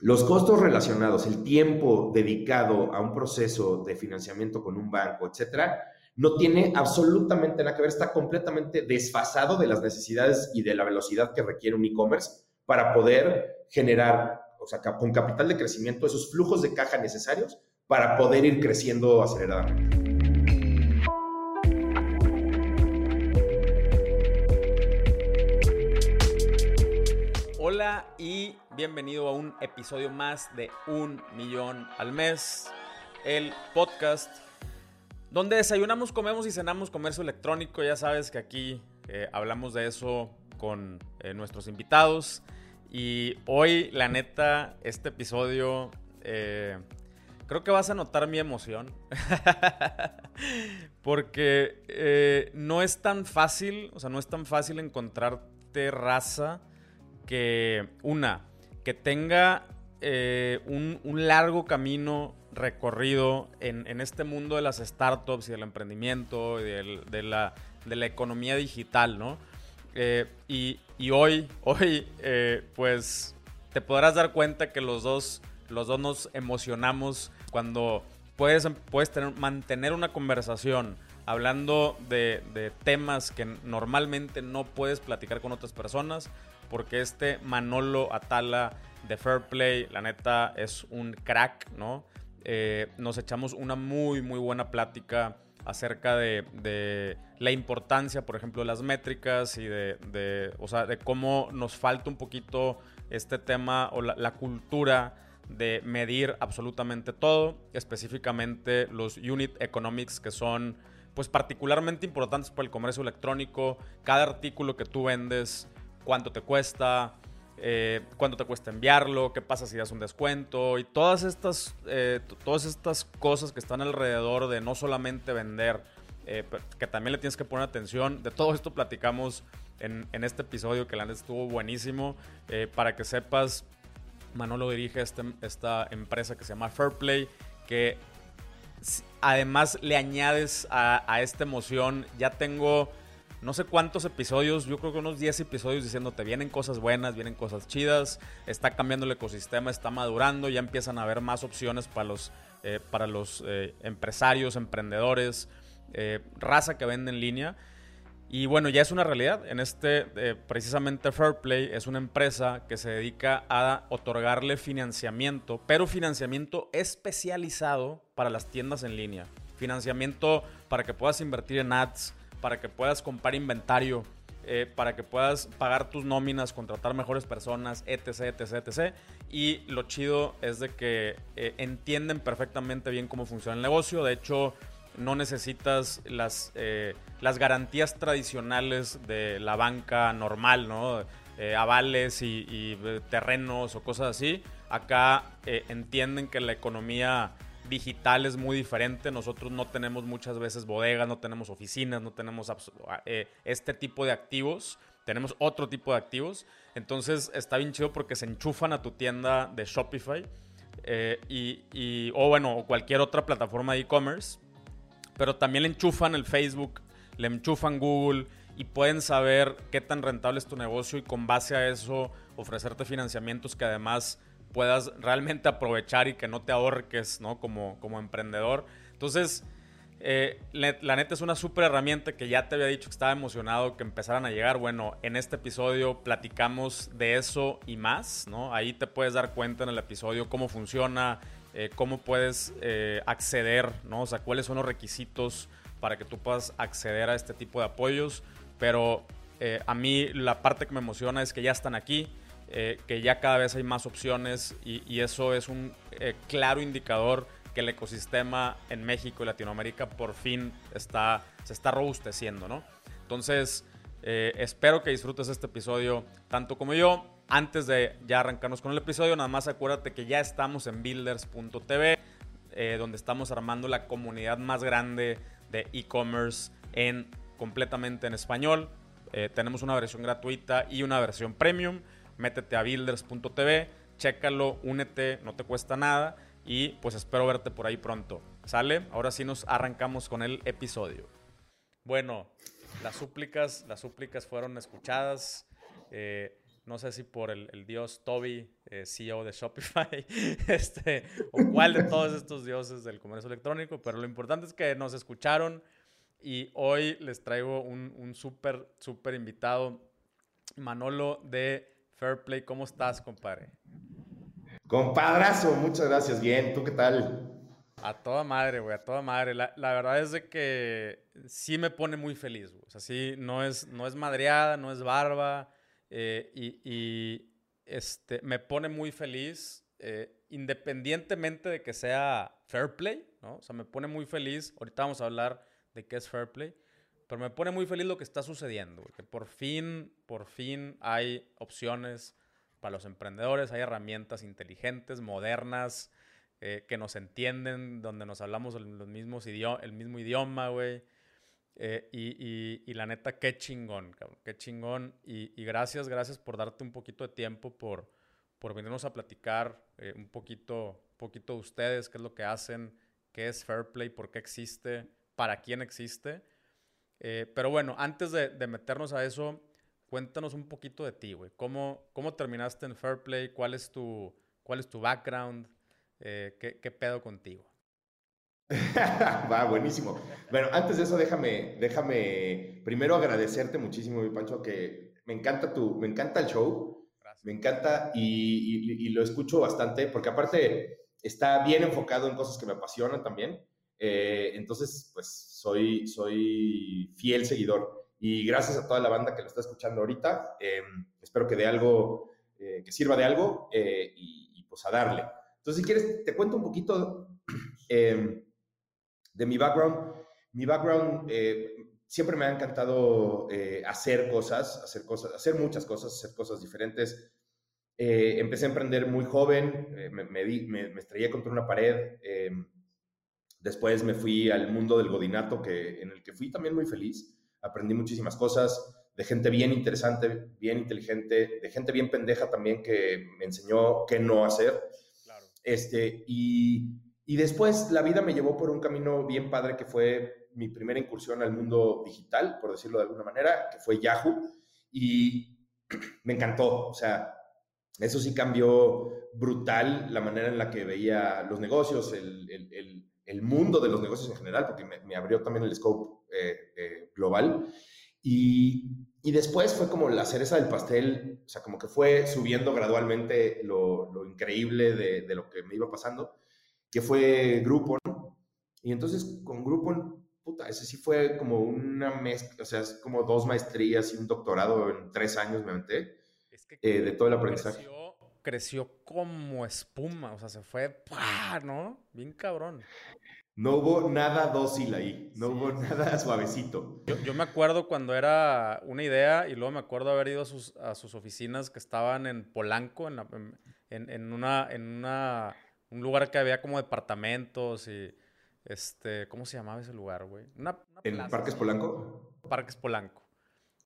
los costos relacionados, el tiempo dedicado a un proceso de financiamiento con un banco, etcétera, no tiene absolutamente nada que ver, está completamente desfasado de las necesidades y de la velocidad que requiere un e-commerce para poder generar, o sea, con capital de crecimiento, esos flujos de caja necesarios para poder ir creciendo aceleradamente. Bienvenido a un episodio más de Un Millón al Mes, el podcast donde desayunamos, comemos y cenamos comercio electrónico. Ya sabes que aquí eh, hablamos de eso con eh, nuestros invitados. Y hoy, la neta, este episodio, eh, creo que vas a notar mi emoción. Porque no es tan fácil, o sea, no es tan fácil encontrarte raza que, una, que tenga un, un largo camino recorrido en, este mundo de las startups y del emprendimiento y de, la, economía digital, ¿no? Eh, y, hoy, hoy, eh, pues te podrás dar cuenta que los dos, los dos nos emocionamos cuando puedes, puedes tener, mantener una conversación hablando de, temas que normalmente no puedes platicar con otras personas, porque este Manolo Atala de Fair Play, la neta, es un crack, ¿no? Eh, nos echamos una muy, muy buena plática acerca de, la importancia, por ejemplo, de las métricas y de, o sea, de cómo nos falta un poquito este tema o la, cultura de medir absolutamente todo, específicamente los unit economics que son pues particularmente importantes para el comercio electrónico, cada artículo que tú vendes, cuánto te cuesta, eh, cuánto te cuesta enviarlo, qué pasa si das un descuento y todas estas, eh, todas estas cosas que están alrededor de no solamente vender, eh, que también le tienes que poner atención. De todo esto platicamos en, este episodio que la neta estuvo buenísimo. para que sepas, Manolo dirige este, esta empresa que se llama Fairplay, que además le añades a, a esta emoción, ya tengo no sé cuántos episodios, yo creo que unos 10 episodios diciéndote vienen cosas buenas, vienen cosas chidas, está cambiando el ecosistema, está madurando, ya empiezan a haber más opciones para los, eh, para los eh, empresarios, emprendedores, eh, raza que vende en línea. Y bueno, ya es una realidad. En este, precisamente Fairplay es una empresa que se dedica a otorgarle financiamiento, pero financiamiento especializado para las tiendas en línea. Financiamiento para que puedas invertir en ads, para que puedas comprar inventario, eh, para que puedas pagar tus nóminas, contratar mejores personas, etc, etc, etc. Y lo chido es de que eh, entienden perfectamente bien cómo funciona el negocio. De hecho, no necesitas las, eh, las garantías tradicionales de la banca normal, ¿no? avales y, y, terrenos o cosas así. Acá entienden que la economía digital es muy diferente. Nosotros no tenemos muchas veces bodegas, no tenemos oficinas, no tenemos eh, este tipo de activos. Tenemos otro tipo de activos. Entonces está bien chido porque se enchufan a tu tienda de Shopify eh, y, o bueno, o cualquier otra plataforma de e-commerce. Pero también le enchufan el Facebook, le enchufan Google y pueden saber qué tan rentable es tu negocio y con base a eso ofrecerte financiamientos que además puedas realmente aprovechar y que no te ahorques, ¿no? Como, como emprendedor. Entonces, eh, la neta es una súper herramienta que ya te había dicho que estaba emocionado que empezaran a llegar. Bueno, en este episodio platicamos de eso y más, ¿no? Ahí te puedes dar cuenta en el episodio cómo funciona, eh, cómo puedes eh, acceder, ¿no? O sea, cuáles son los requisitos para que tú puedas acceder a este tipo de apoyos. Pero a mí la parte que me emociona es que ya están aquí eh, que ya cada vez hay más opciones y, eso es un eh, claro indicador que el ecosistema en México y Latinoamérica por fin está, se está robusteciendo, ¿no? Entonces, eh, espero que disfrutes este episodio tanto como yo. Antes de ya arrancarnos con el episodio, nada más acuérdate que ya estamos en builders.tv, donde estamos armando la comunidad más grande de e-commerce en completamente en español. tenemos una versión gratuita y una versión premium métete a builders.tv, chécalo, únete, no te cuesta nada y pues espero verte por ahí pronto. ¿Sale? Ahora sí nos arrancamos con el episodio. Bueno, las súplicas, las súplicas fueron escuchadas. Eh, no sé si por el, dios Toby, eh, CEO de Shopify, este, o cuál de todos estos dioses del comercio electrónico, pero lo importante es que nos escucharon y hoy les traigo un, un súper, súper invitado, Manolo de Fairplay. ¿Cómo estás, compadre? Compadrazo, muchas gracias. Bien, ¿tú qué tal? A toda madre, güey, a toda madre. La, verdad es de que sí me pone muy feliz, güey. O sea, sí, no es, no es madreada, no es barba. Eh, y, este, me pone muy feliz, eh, independientemente de que sea fair play, ¿no? O sea, me pone muy feliz. Ahorita vamos a hablar de qué es fair play. Pero me pone muy feliz lo que está sucediendo, que por fin, por fin hay opciones para los emprendedores, hay herramientas inteligentes, modernas, eh, que nos entienden, donde nos hablamos los mismos el mismo idioma, güey. Eh, y, la neta, qué chingón, qué chingón. Y, gracias, gracias por darte un poquito de tiempo, por, por venirnos a platicar eh, un poquito, poquito de ustedes, qué es lo que hacen, qué es Fair Play, por qué existe, para quién existe. Eh, pero bueno, antes de, meternos a eso, cuéntanos un poquito de ti, güey. ¿Cómo, ¿Cómo terminaste en Fair Play? ¿Cuál es tu, cuál es tu background? ¿qué, ¿qué, pedo contigo? Va, buenísimo. Bueno, antes de eso, déjame, déjame primero agradecerte muchísimo, mi Pancho, que me encanta tu, me encanta el show, me encanta y, lo escucho bastante, porque aparte está bien enfocado en cosas que me apasionan también. Eh, entonces, pues soy, soy fiel seguidor y gracias a toda la banda que lo está escuchando ahorita. Eh, espero que de algo, eh, que sirva de algo y, y, pues a darle. Entonces, si quieres, te cuento un poquito de mi background, mi background siempre me ha encantado hacer cosas, hacer cosas, hacer muchas cosas, hacer cosas diferentes. Empecé a emprender muy joven, me, me, estrellé contra una pared. Después me fui al mundo del godinato, que, en el que fui también muy feliz. Aprendí muchísimas cosas de gente bien interesante, bien inteligente, de gente bien pendeja también que me enseñó qué no hacer. Claro. Este, y y después la vida me llevó por un camino bien padre que fue mi primera incursión al mundo digital, por decirlo de alguna manera, que fue Yahoo. Y me encantó. O sea, eso sí cambió brutal la manera en la que veía los negocios, el, el, el, mundo de los negocios en general, porque me, abrió también el scope eh, eh, global. Y, y, después fue como la cereza del pastel, o sea, como que fue subiendo gradualmente lo, lo increíble de, de, lo que me iba pasando que fue Groupon. Y entonces con Groupon, puta, ese sí fue como una mezcla, o sea, es como dos maestrías y un doctorado en tres años me aventé eh, de todo el aprendizaje. Creció, como espuma, o sea, se fue, ¿no? Bien cabrón. No hubo nada dócil ahí, no hubo nada suavecito. Yo, yo, me acuerdo cuando era una idea y luego me acuerdo haber ido a sus, a sus oficinas que estaban en Polanco, en, en, en una, en una un lugar que había como departamentos y, este, ¿cómo se llamaba ese lugar, güey? ¿En Parques Polanco? Parques Polanco.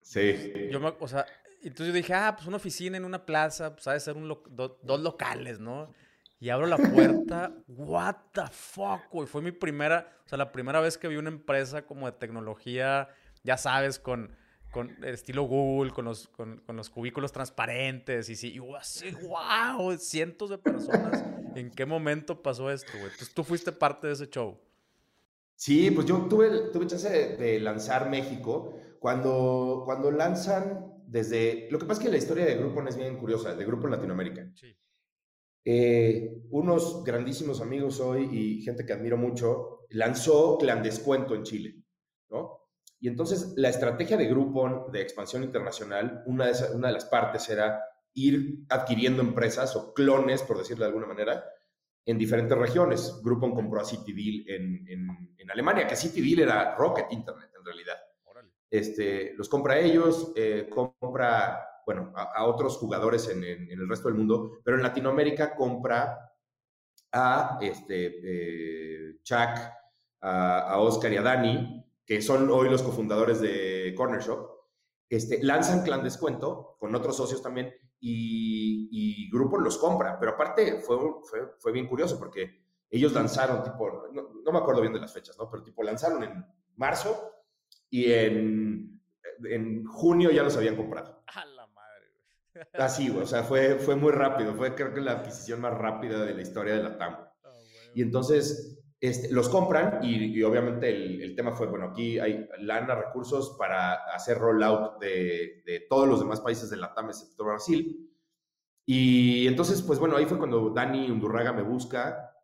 Sí. Yo me, o sea, entonces yo dije, ah, pues una oficina en una plaza, pues ha de ser un dos locales, ¿no? Y abro la puerta, what the fuck, güey. Fue mi primera, o sea, la primera vez que vi una empresa como de tecnología, ya sabes, con con estilo Google, con los, con, con los cubículos transparentes y sí, y así, wow, cientos de personas. ¿En qué momento pasó esto, güey? Entonces tú fuiste parte de ese show. Sí, pues yo tuve, tuve chance de, lanzar México. Cuando, cuando lanzan desde... Lo que pasa es que la historia de Grupo es bien curiosa, de Grupo en Latinoamérica. Sí. Eh, unos grandísimos amigos hoy y gente que admiro mucho, lanzó Clandescuento en Chile, ¿no? Y entonces la estrategia de Groupon de expansión internacional, una de, una de las partes era ir adquiriendo empresas o clones, por decirlo de alguna manera, en diferentes regiones. Groupon compró a CityDeal en, en, Alemania, que CityDeal era Rocket Internet en realidad. Este, los compra ellos, eh, compra, bueno, a, otros jugadores en, el resto del mundo, pero en Latinoamérica compra a este, eh, Chuck, a, a Oscar y a Dani, que son hoy los cofundadores de Corner Shop, este, lanzan Clan Descuento con otros socios también y, y Grupo los compra. Pero aparte fue, fue, fue, bien curioso porque ellos lanzaron, tipo, no, me acuerdo bien de las fechas, ¿no? Pero tipo, lanzaron en marzo y en, en junio ya los habían comprado. A la madre, Así, o sea, fue, fue muy rápido. Fue creo que la adquisición más rápida de la historia de la TAM. Ah, y entonces este, los compran y, obviamente el, tema fue, bueno, aquí hay lana, recursos para hacer rollout de, de todos los demás países de la TAM, excepto Brasil. Y entonces, pues bueno, ahí fue cuando Dani Undurraga me busca.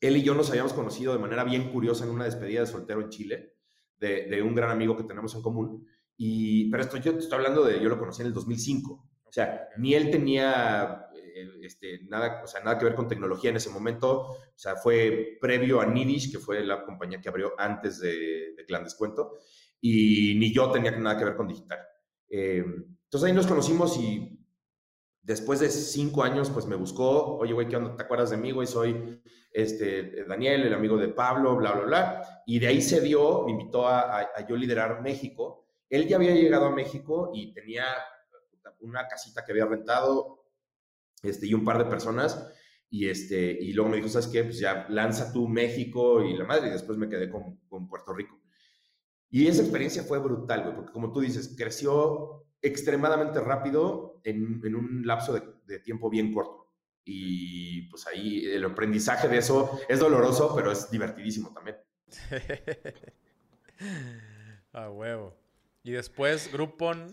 Él y yo nos habíamos conocido de manera bien curiosa en una despedida de soltero en Chile, de, de un gran amigo que tenemos en común. Y, pero esto yo te estoy hablando de, yo lo conocí en el 2005. O sea, ni él tenía eh, este, nada, o sea, nada que ver con tecnología en ese momento. O sea, fue previo a Nidish, que fue la compañía que abrió antes de, de Clan Descuento, y ni yo tenía nada que ver con digital. Eh, entonces ahí nos conocimos y después de cinco años, pues me buscó, oye, güey, ¿qué onda? ¿Te acuerdas de mí, güey? Soy este, Daniel, el amigo de Pablo, bla, bla, bla. Y de ahí se dio, me invitó a, yo liderar México. Él ya había llegado a México y tenía una casita que había rentado este, y un par de personas. Y, este, y luego me dijo, ¿sabes qué? Pues ya lanza tú México y la madre. Y después me quedé con, con Puerto Rico. Y esa experiencia fue brutal, güey, porque como tú dices, creció extremadamente rápido en, en un lapso de, tiempo bien corto. Y pues ahí el aprendizaje de eso es doloroso, pero es divertidísimo también. A huevo. Y después, Groupon.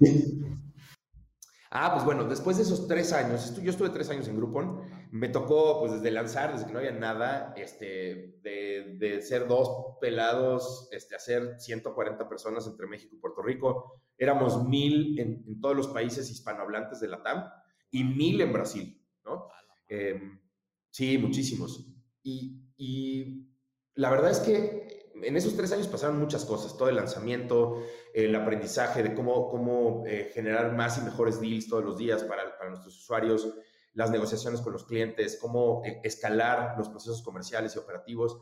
Ah, pues bueno, después de esos tres años, yo estuve tres años en Groupon, me tocó pues desde lanzar, desde que no había nada, este, de, de ser dos pelados, este, hacer 140 personas entre México y Puerto Rico. Éramos mil en, en todos los países hispanohablantes de la TAM y mil en Brasil. Eh, sí, muchísimos. Y, la verdad es que en esos tres años pasaron muchas cosas, todo el lanzamiento, el aprendizaje de cómo, cómo eh, generar más y mejores deals todos los días para, nuestros usuarios, las negociaciones con los clientes, cómo eh, escalar los procesos comerciales y operativos.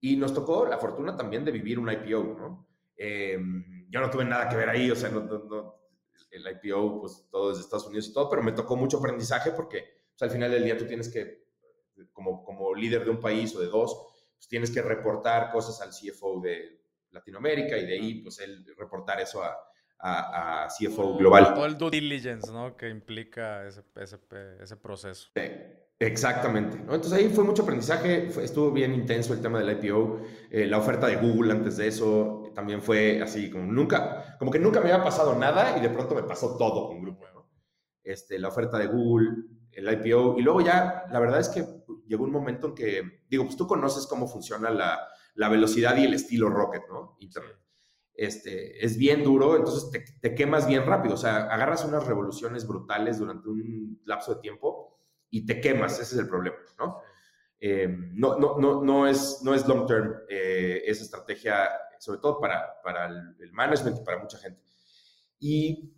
Y nos tocó la fortuna también de vivir un IPO, ¿no? Em, yo no tuve nada que ver ahí, o sea, no, el IPO, pues todo desde Estados Unidos y todo, pero me tocó mucho aprendizaje porque al final del día tú tienes que, como, como líder de un país o de dos, pues tienes que reportar cosas al CFO de Latinoamérica y de ahí, pues, él reportar eso a, a, CFO global. Todo el due diligence, ¿no? Que implica ese, ese, ese proceso. exactamente. ¿no? Entonces ahí fue mucho aprendizaje, estuvo bien intenso el tema del IPO, eh, la oferta de Google antes de eso también fue así, como nunca, como que nunca me había pasado nada y de pronto me pasó todo con Grupo, ¿no? Este, la oferta de Google, el IPO y luego ya, la verdad es que llegó un momento en que, digo, pues tú conoces cómo funciona la, la velocidad y el estilo Rocket, ¿no? Internet. Este, es bien duro, entonces te, te, quemas bien rápido, o sea, agarras unas revoluciones brutales durante un lapso de tiempo y te quemas, ese es el problema, ¿no? Eh, no, no, no, no, es, no es long term eh, esa estrategia, sobre todo para, para el, el management y para mucha gente. Y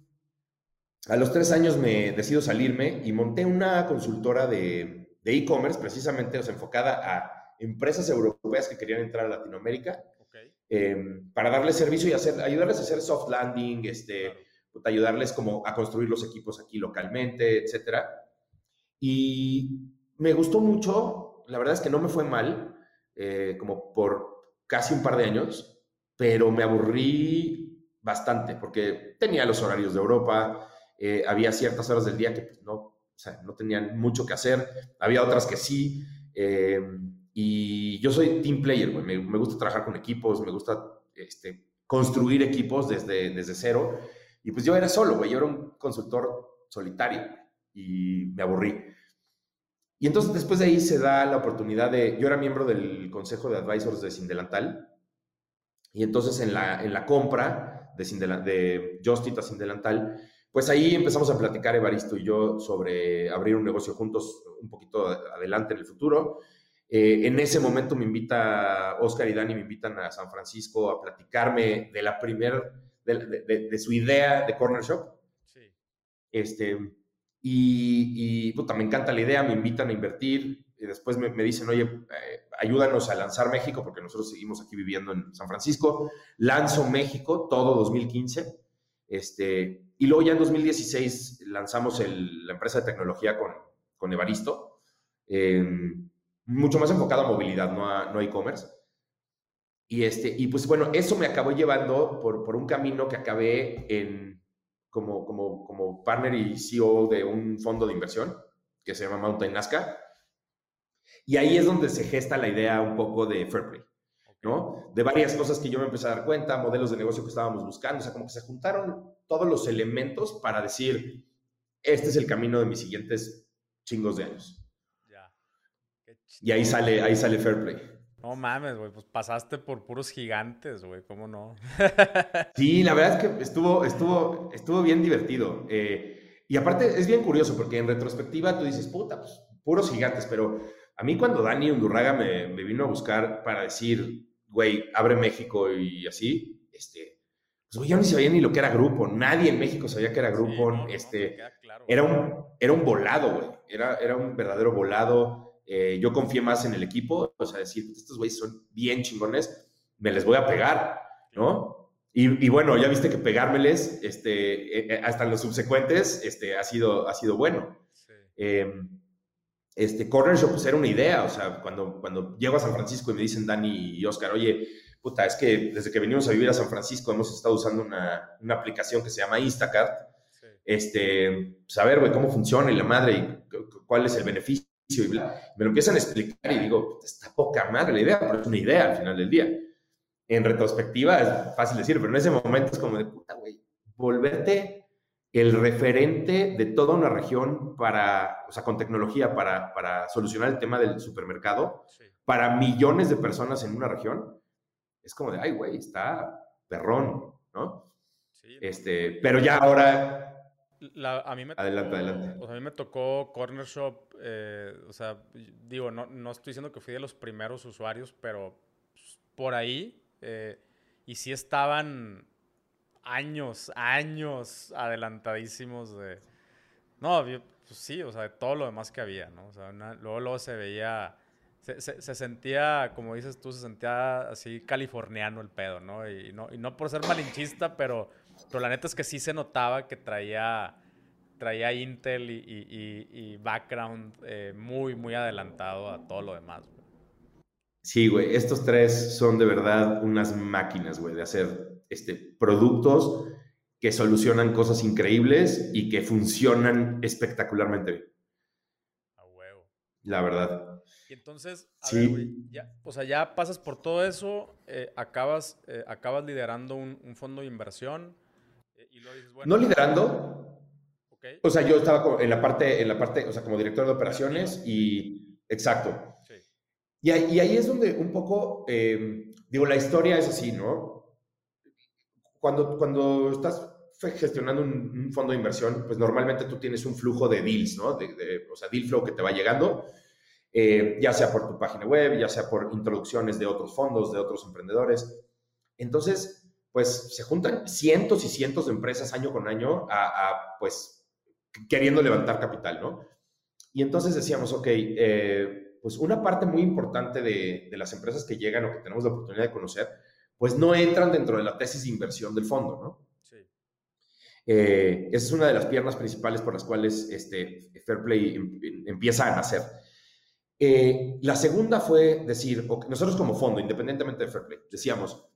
a los tres años me decido salirme y monté una consultora de, de e-commerce, precisamente o enfocada a empresas europeas que querían entrar a Latinoamérica, em, para darles servicio y hacer, ayudarles a hacer soft landing, este, pues, ayudarles como a construir los equipos aquí localmente, etcétera. Y me gustó mucho, la verdad es que no me fue mal, eh, como por casi un par de años, pero me aburrí bastante porque tenía los horarios de Europa, eh, había ciertas horas del día que pues, no, o sea, no tenían mucho que hacer. Había otras que sí. Eh, y yo soy team player, Me, me, gusta trabajar con equipos, me gusta este, construir equipos desde, desde cero. Y pues yo era solo, güey. Yo era un consultor solitario y me aburrí. Y entonces después de ahí se da la oportunidad de... Yo era miembro del consejo de advisors de Sindelantal. Y entonces en la, en la compra de, Sindelantal, de Justit a Sindelantal pues ahí empezamos a platicar Evaristo y yo sobre abrir un negocio juntos un poquito adelante en el futuro. Eh, en ese momento me invita Oscar y Dani, me invitan a San Francisco a platicarme de la primer, de, su idea de Corner Shop. Sí. Este, y, y puta, me encanta la idea, me invitan a invertir y después me, dicen, oye, eh, ayúdanos a lanzar México porque nosotros seguimos aquí viviendo en San Francisco. Lanzo México todo 2015. Este, y luego ya en 2016 lanzamos la empresa de tecnología con, con Evaristo, em, mucho más enfocado a movilidad, no a, no e-commerce. Y, este, y pues bueno, eso me acabó llevando por, por un camino que acabé en, como, como, como partner y CEO de un fondo de inversión que se llama Mountain Nazca. Y ahí es donde se gesta la idea un poco de Fairplay, ¿no? De varias cosas que yo me empecé a dar cuenta, modelos de negocio que estábamos buscando, o sea, como que se juntaron todos los elementos para decir, este es el camino de mis siguientes chingos de años. Ya. Y ahí sale, ahí sale Fairplay. No mames, güey, pues pasaste por puros gigantes, güey, ¿cómo no? sí, la verdad es que estuvo, estuvo, estuvo bien divertido. Eh, y aparte es bien curioso porque en retrospectiva tú dices, puta, pues puros gigantes, pero a mí cuando Dani Undurraga me, me vino a buscar para decir, güey, abre México y así, este, pues güey, yo ni sabía ni lo que era grupo, nadie en México sabía que era grupo, este, era, un, era un volado, güey, era, era un verdadero volado eh, yo confié más en el equipo, o sea, decir, estos güeyes son bien chingones, me les voy a pegar, ¿no? Y, bueno, ya viste que pegármeles, este, eh, eh, hasta los subsecuentes, este, ha sido, ha sido bueno. Em, este, Corner Shop, pues era una idea, o sea, cuando, cuando llego a San Francisco y me dicen Dani y Oscar, oye, puta, es que desde que venimos a vivir a San Francisco hemos estado usando una, una aplicación que se llama Instacart, este, saber, pues, güey, cómo funciona y la madre y cuál es el beneficio y Me lo empiezan a explicar y digo, está poca madre la idea, pero es una idea al final del día. En retrospectiva es fácil decir, pero en ese momento es como de puta, güey, volverte el referente de toda una región para, o sea, con tecnología para, para solucionar el tema del supermercado para millones de personas en una región, es como de, ay, güey, está perrón, ¿no? Sí, este, pero ya ahora a mí me adelante, adelante. O sea, a mí me tocó Corner Shop, eh, o sea, digo, no, no, estoy diciendo que fui de los primeros usuarios, pero por ahí, eh, y sí estaban años, años adelantadísimos de... No, pues sí, o sea, de todo lo demás que había, ¿no? O sea, luego, luego se veía... Se, se, sentía, como dices tú, se sentía así californiano el pedo, ¿no? Y no, y no por ser malinchista, pero pero la neta es que sí se notaba que traía, traía Intel y, background eh, muy, muy adelantado a todo lo demás. Sí, güey, estos tres son de verdad unas máquinas, güey, de hacer este, productos que solucionan cosas increíbles y que funcionan espectacularmente bien. A huevo. La verdad. Y entonces, a ver, güey, ya, o sea, ya pasas por todo eso, eh, acabas, eh, acabas liderando un, un, fondo de inversión, no liderando. O sea, yo estaba en la parte, en la parte, o sea, como director de operaciones y, exacto. Y, ahí, es donde un poco, digo, la historia es así, ¿no? Cuando, cuando estás gestionando un, fondo de inversión, pues normalmente tú tienes un flujo de deals, ¿no? De, o sea, deal flow que te va llegando, eh, ya sea por tu página web, ya sea por introducciones de otros fondos, de otros emprendedores. Entonces, pues se juntan cientos y cientos de empresas año con año a, pues, queriendo levantar capital, ¿no? Y entonces decíamos, ok, eh, pues una parte muy importante de, las empresas que llegan o que tenemos la oportunidad de conocer, pues no entran dentro de la tesis de inversión del fondo, ¿no? Sí. Eh, esa es una de las piernas principales por las cuales este Fairplay em, em, empieza a nacer. Eh, la segunda fue decir, nosotros como fondo, independientemente de Fairplay, decíamos,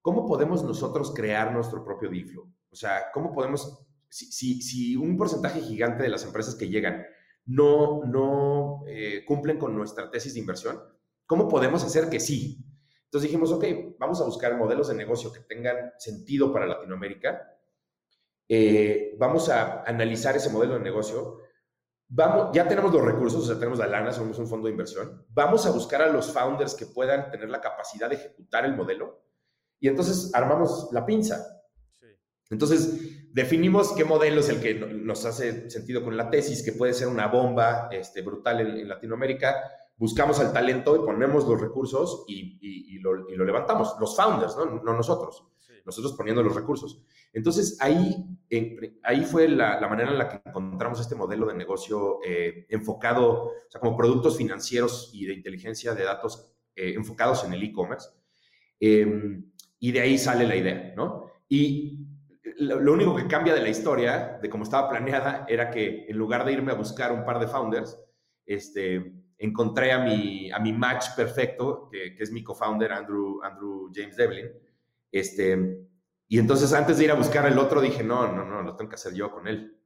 ¿cómo podemos nosotros crear nuestro propio deal O sea, ¿cómo podemos, si, si, un porcentaje gigante de las empresas que llegan no, no eh, cumplen con nuestra tesis de inversión, ¿cómo podemos hacer que sí? Entonces dijimos, ok, vamos a buscar modelos de negocio que tengan sentido para Latinoamérica. Eh, vamos a analizar ese modelo de negocio. Vamos, ya tenemos los recursos, o sea, tenemos la lana, somos un fondo de inversión. Vamos a buscar a los founders que puedan tener la capacidad de ejecutar el modelo y entonces armamos la pinza. Entonces, definimos qué modelo es el que nos hace sentido con la tesis, que puede ser una bomba este, brutal en, Latinoamérica. Buscamos al talento y ponemos los recursos y, lo, levantamos. Los founders, no, nosotros. Nosotros poniendo los recursos. Entonces, ahí, ahí fue la, manera en la que encontramos este modelo de negocio eh, enfocado, o sea, como productos financieros y de inteligencia de datos eh, enfocados en el e-commerce. Em, y de ahí sale la idea, ¿no? Y lo, único que cambia de la historia, de cómo estaba planeada, era que en lugar de irme a buscar un par de founders, este, encontré a mi, a mi match perfecto, que, que es mi co-founder, Andrew, Andrew James Devlin, este, Y entonces antes de ir a buscar el otro dije, no, no, no, lo tengo que hacer yo con él.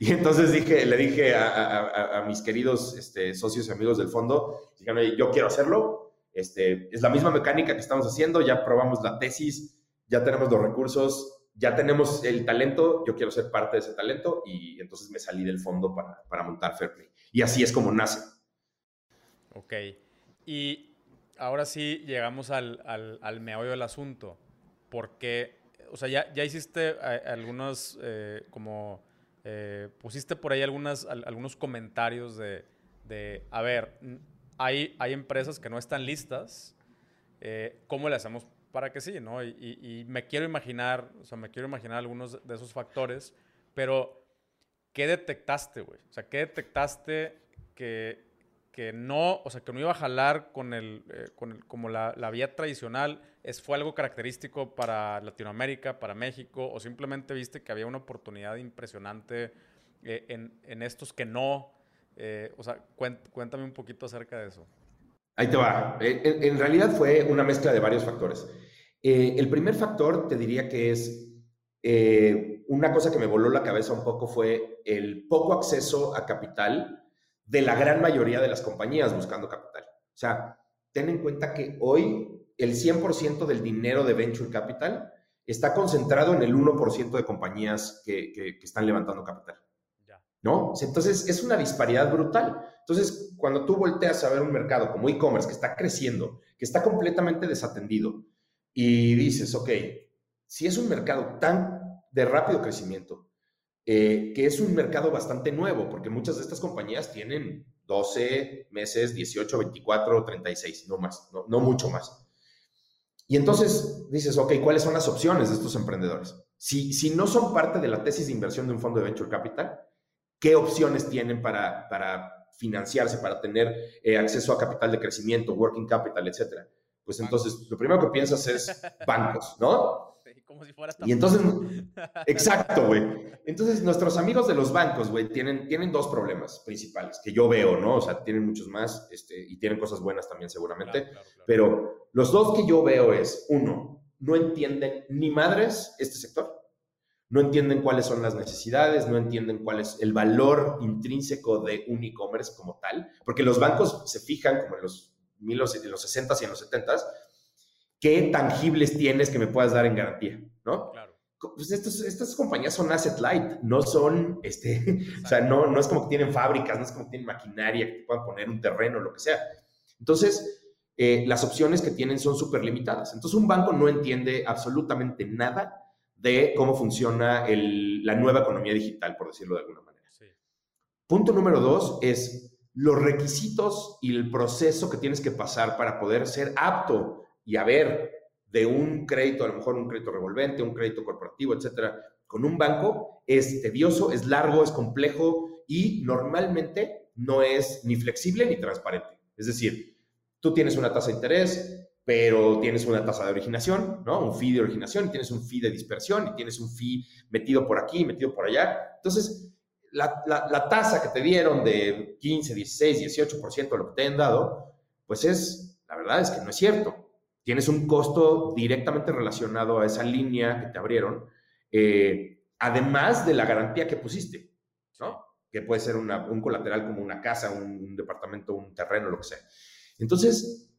Y entonces dije, le dije a, mis queridos este, socios y amigos del fondo, díganme, yo quiero hacerlo, este, es la misma mecánica que estamos haciendo, ya probamos la tesis, ya tenemos los recursos, ya tenemos el talento, yo quiero ser parte de ese talento y entonces me salí del fondo para, para montar Fairplay. Y así es como nace. Ok. Y ahora sí llegamos al, al, al meollo del asunto. Porque, o sea, ya, ya hiciste eh, algunos, eh, como, eh, pusiste por ahí algunas, algunos comentarios de, de, a ver, hay, hay empresas que no están listas, ¿cómo le hacemos para que sí, no? Y, y, me quiero imaginar, o sea, me quiero imaginar algunos de esos factores, pero ¿qué detectaste, güey? O sea, ¿qué detectaste que, que no, o sea, que no iba a jalar con el, eh, con el como la, la, vía tradicional, es, fue algo característico para Latinoamérica, para México, o simplemente viste que había una oportunidad impresionante eh, en, en, estos que no, eh, o sea, cuéntame un poquito acerca de eso. Ahí te va. En, en realidad fue una mezcla de varios factores. el primer factor te diría que es una cosa que me voló la cabeza un poco fue el poco acceso a capital de la gran mayoría de las compañías buscando capital. O sea, ten en cuenta que hoy el 100% del dinero de venture capital está concentrado en el 1% de compañías que, están levantando capital. ¿No? Entonces, es una disparidad brutal. Entonces, cuando tú volteas a ver un mercado como e-commerce que está creciendo, que está completamente desatendido, y dices, ok, si es un mercado tan de rápido crecimiento, eh, que es un mercado bastante nuevo, porque muchas de estas compañías tienen 12 meses, 18, 24, 36, no más, no, no mucho más. Y entonces dices, ok, ¿cuáles son las opciones de estos emprendedores? Si, si no son parte de la tesis de inversión de un fondo de venture capital, ¿qué opciones tienen para, para financiarse, para tener eh, acceso a capital de crecimiento, working capital, etcétera? Pues entonces, lo primero que piensas es bancos, ¿no? Como si fuera Y entonces, exacto, güey. Entonces, nuestros amigos de los bancos, güey, tienen, tienen dos problemas principales que yo veo, ¿no? O sea, tienen muchos más este, y tienen cosas buenas también seguramente. Pero los dos que yo veo es, uno, no entienden ni madres este sector. No entienden cuáles son las necesidades, no entienden cuál es el valor intrínseco de un e-commerce como tal, porque los bancos se fijan, como en los, en los 60s y en los 70s, qué tangibles tienes que me puedas dar en garantía, ¿no? Claro. Pues estas compañías son asset light, no son, este, o sea, no, no es como que tienen fábricas, no es como que tienen maquinaria que te puedan poner un terreno, lo que sea. Entonces, eh, las opciones que tienen son súper limitadas. Entonces, un banco no entiende absolutamente nada de cómo funciona el, la nueva economía digital, por decirlo de alguna manera. Punto número dos es los requisitos y el proceso que tienes que pasar para poder ser apto y a ver de un crédito, a lo mejor un crédito revolvente, un crédito corporativo, etcétera, con un banco es tedioso, es largo, es complejo y normalmente no es ni flexible ni transparente. Es decir, tú tienes una tasa de interés, pero tienes una tasa de originación, ¿no? Un fee de originación, y tienes un fee de dispersión, y tienes un fee metido por aquí, metido por allá. Entonces, la, la tasa que te dieron de 15, 16, 18% de lo que te han dado, pues es, la verdad es que no es cierto tienes un costo directamente relacionado a esa línea que te abrieron, eh, además de la garantía que pusiste, ¿no? Que puede ser un colateral como una casa, un, departamento, un terreno, lo que sea. Entonces,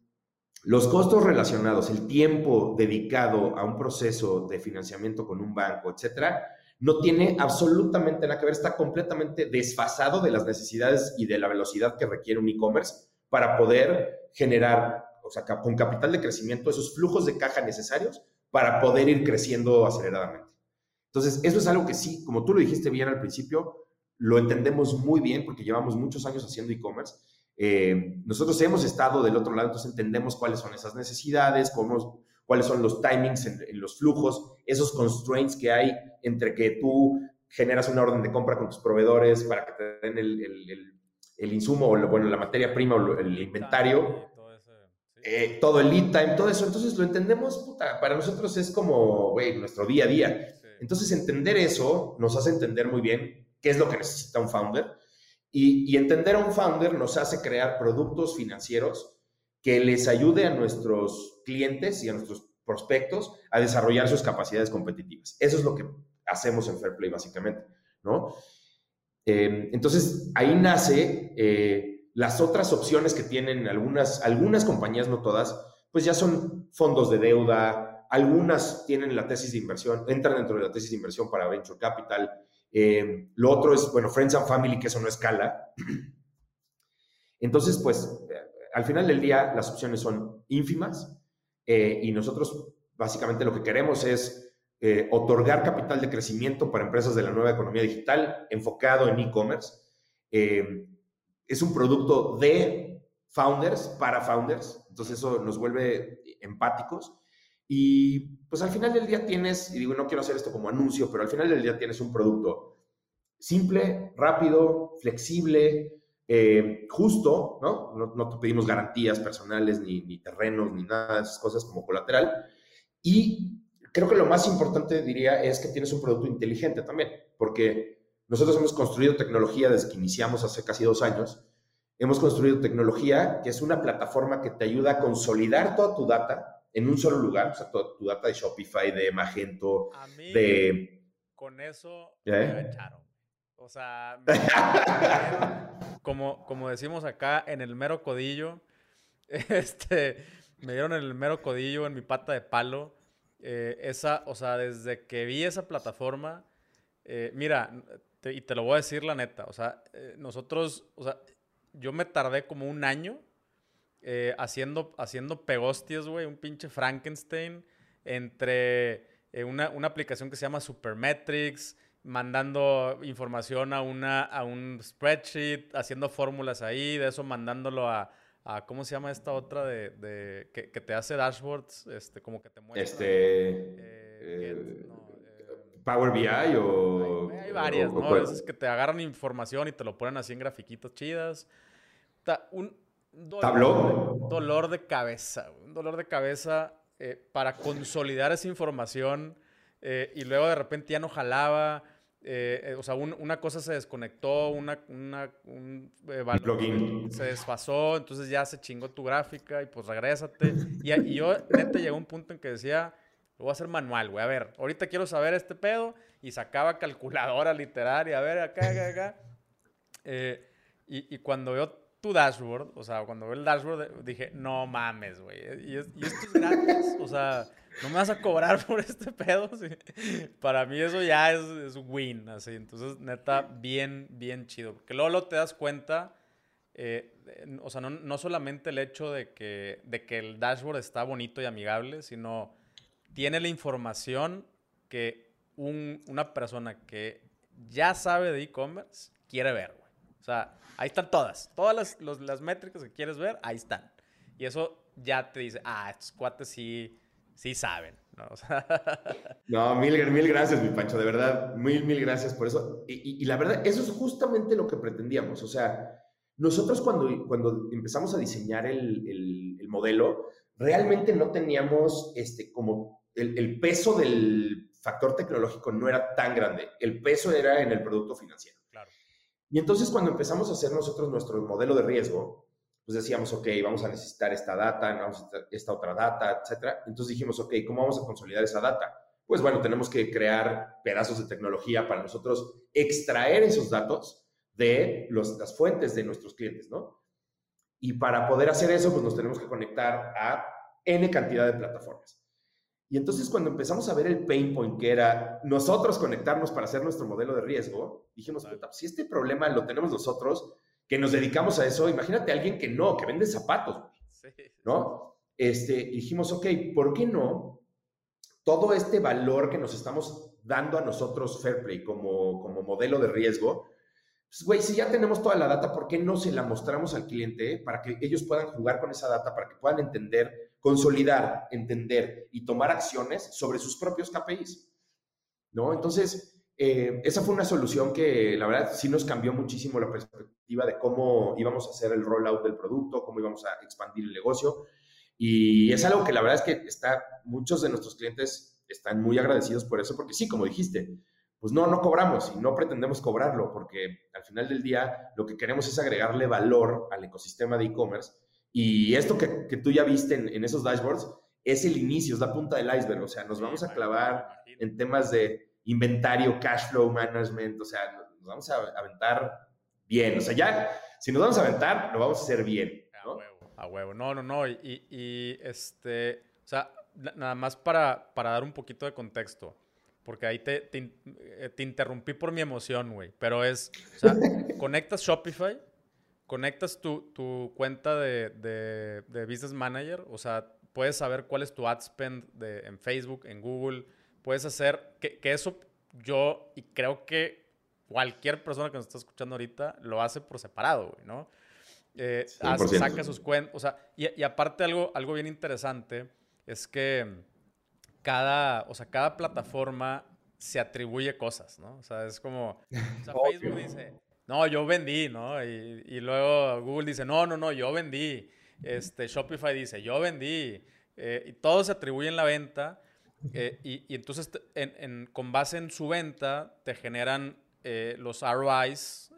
los costos relacionados, el tiempo dedicado a un proceso de financiamiento con un banco, etcétera, no tiene absolutamente nada que ver, está completamente desfasado de las necesidades y de la velocidad que requiere un e-commerce para poder generar o sea, con capital de crecimiento, esos flujos de caja necesarios para poder ir creciendo aceleradamente. Entonces, eso es algo que sí, como tú lo dijiste bien al principio, lo entendemos muy bien porque llevamos muchos años haciendo e-commerce. Eh, nosotros hemos estado del otro lado, entonces entendemos cuáles son esas necesidades, cómo, cuáles son los timings en, los flujos, esos constraints que hay entre que tú generas una orden de compra con tus proveedores para que te den el, el, el, insumo o bueno, la materia prima o el inventario eh, todo el lead time, todo eso. Entonces lo entendemos, puta, para nosotros es como, güey, nuestro día a día. Entonces entender eso nos hace entender muy bien qué es lo que necesita un founder. Y, y, entender a un founder nos hace crear productos financieros que les ayude a nuestros clientes y a nuestros prospectos a desarrollar sus capacidades competitivas. Eso es lo que hacemos en Fairplay, básicamente, ¿no? Eh, entonces, ahí nace eh, las otras opciones que tienen algunas, algunas compañías, no todas, pues ya son fondos de deuda, algunas tienen la tesis de inversión, entran dentro de la tesis de inversión para Venture Capital. Eh, lo otro es, bueno, Friends and Family, que eso no escala. Entonces, pues, al final del día, las opciones son ínfimas y nosotros básicamente lo que queremos es eh, otorgar capital de crecimiento para empresas de la nueva economía digital enfocado en e-commerce. Eh, es un producto de founders para founders, entonces eso nos vuelve empáticos. Y pues al final del día tienes, y digo, no quiero hacer esto como anuncio, pero al final del día tienes un producto simple, rápido, flexible, eh, justo, ¿no? ¿no? te pedimos garantías personales, ni, ni terrenos, ni nada de esas cosas como colateral. Y creo que lo más importante, diría, es que tienes un producto inteligente también, porque nosotros hemos construido tecnología desde que iniciamos hace casi dos años. Hemos construido tecnología que es una plataforma que te ayuda a consolidar toda tu data en un solo lugar, o sea, toda tu data de Shopify, de Magento, de... Con eso me echaron. O sea, como, como decimos acá, en el mero codillo, este, me dieron el mero codillo en mi pata de palo eh, esa, o sea, desde que vi esa plataforma, eh, mira, y te lo voy a decir la neta, o sea, eh, nosotros, o sea, yo me tardé como un año haciendo, haciendo pegostias, güey, un pinche Frankenstein entre una, una, aplicación que se llama Supermetrics, mandando información a, una, a un spreadsheet, haciendo fórmulas ahí, de eso mandándolo a, ¿cómo se llama esta otra de, de que, que, te hace dashboards? Este, como que te muestra. Este. Eh, eh, eh, Power BI o. Hay, varias, ¿no? es que te agarran información y te lo ponen así en grafiquitos chidas. Un dolor, dolor de cabeza, un dolor de cabeza para consolidar esa información y luego de repente ya no jalaba eh, eh, o sea, una cosa se desconectó, una, una un eh, plugin se desfasó, entonces ya se chingó tu gráfica y pues regrésate. Y, y, yo, neta, llegó un punto en que decía, lo voy a hacer manual, güey. A ver, ahorita quiero saber este pedo. Y sacaba calculadora literaria, a ver, acá, acá, acá. y, y, cuando veo tu dashboard, o sea, cuando veo el dashboard, dije, no mames, güey. Y, y esto es gratis, o sea no me vas a cobrar por este pedo. Para mí eso ya es, es, win, así. Entonces, neta, bien, bien chido. Porque luego, te das cuenta, eh, o sea, no, no, solamente el hecho de que, de que el dashboard está bonito y amigable, sino tiene la información que un, una persona que ya sabe de e-commerce quiere ver, güey. O sea, ahí están todas. Todas las, las métricas que quieres ver, ahí están. Y eso ya te dice, ah, estos cuates sí sí saben. ¿no? no, mil, mil gracias, mi Pancho, de verdad, mil, mil gracias por eso. Y, la verdad, eso es justamente lo que pretendíamos. O sea, nosotros cuando, cuando empezamos a diseñar el, el, modelo, realmente no teníamos este, como el, el, peso del factor tecnológico no era tan grande. El peso era en el producto financiero. Claro. Y entonces cuando empezamos a hacer nosotros nuestro modelo de riesgo, pues decíamos, ok, vamos a necesitar esta data, vamos esta otra data, etcétera. Entonces dijimos, ok, ¿cómo vamos a consolidar esa data? Pues bueno, tenemos que crear pedazos de tecnología para nosotros extraer esos datos de las fuentes de nuestros clientes, ¿no? Y para poder hacer eso, pues nos tenemos que conectar a N cantidad de plataformas. Y entonces cuando empezamos a ver el pain point que era nosotros conectarnos para hacer nuestro modelo de riesgo, dijimos, si este problema lo tenemos nosotros, que nos dedicamos a eso, imagínate a alguien que no, que vende zapatos, ¿no? Este, dijimos, ok, ¿por qué no todo este valor que nos estamos dando a nosotros Fairplay como, como modelo de riesgo? Pues, güey, si ya tenemos toda la data, ¿por qué no se la mostramos al cliente para que ellos puedan jugar con esa data, para que puedan entender, consolidar, entender y tomar acciones sobre sus propios KPIs? ¿No? Entonces, eh, esa fue una solución que la verdad sí nos cambió muchísimo la perspectiva de cómo íbamos a hacer el rollout del producto, cómo íbamos a expandir el negocio. Y es algo que la verdad es que está, muchos de nuestros clientes están muy agradecidos por eso, porque sí, como dijiste, pues no, no cobramos y no pretendemos cobrarlo, porque al final del día lo que queremos es agregarle valor al ecosistema de e-commerce. Y esto que, que, tú ya viste en, en esos dashboards es el inicio, es la punta del iceberg. O sea, nos vamos a clavar en temas de inventario, cash flow management, o sea, nos vamos a aventar bien. O sea, ya, si nos vamos a aventar, lo vamos a hacer bien. A huevo, a huevo. No, no, no. Y, y este, o sea, nada más para, para dar un poquito de contexto. Porque ahí te, te, eh, te interrumpí por mi emoción, güey. Pero es, o sea, conectas Shopify, conectas tu, tu cuenta de, de, de, Business Manager, o sea, puedes saber cuál es tu ad spend de, en Facebook, en Google, puedes hacer, que, que eso yo, y creo que cualquier persona que nos está escuchando ahorita lo hace por separado, güey, ¿no? Eh, hace, saca sus cuentas, o sea, y, y, aparte algo, algo bien interesante es que cada, o sea, cada plataforma se atribuye cosas, ¿no? O sea, es como, o sea, Facebook dice, no, yo vendí, ¿no? Y, y, luego Google dice, no, no, no, yo vendí. Este, Shopify dice, yo vendí. Eh, y todos se atribuyen la venta. Eh, y, y, entonces, en, en, con base en su venta, te generan eh, los ROIs.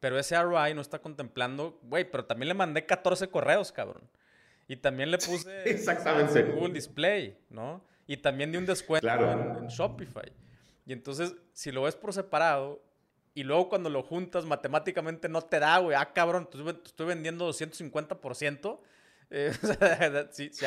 Pero ese ROI no está contemplando, güey, pero también le mandé 14 correos, cabrón. Y también le puse Exactamente. Google Display, ¿no? Y también di un descuento en, en, Shopify. Y entonces, si lo ves por separado y luego cuando lo juntas matemáticamente no te da, güey, ah, cabrón, estoy, estoy vendiendo 250%. Eh, si, si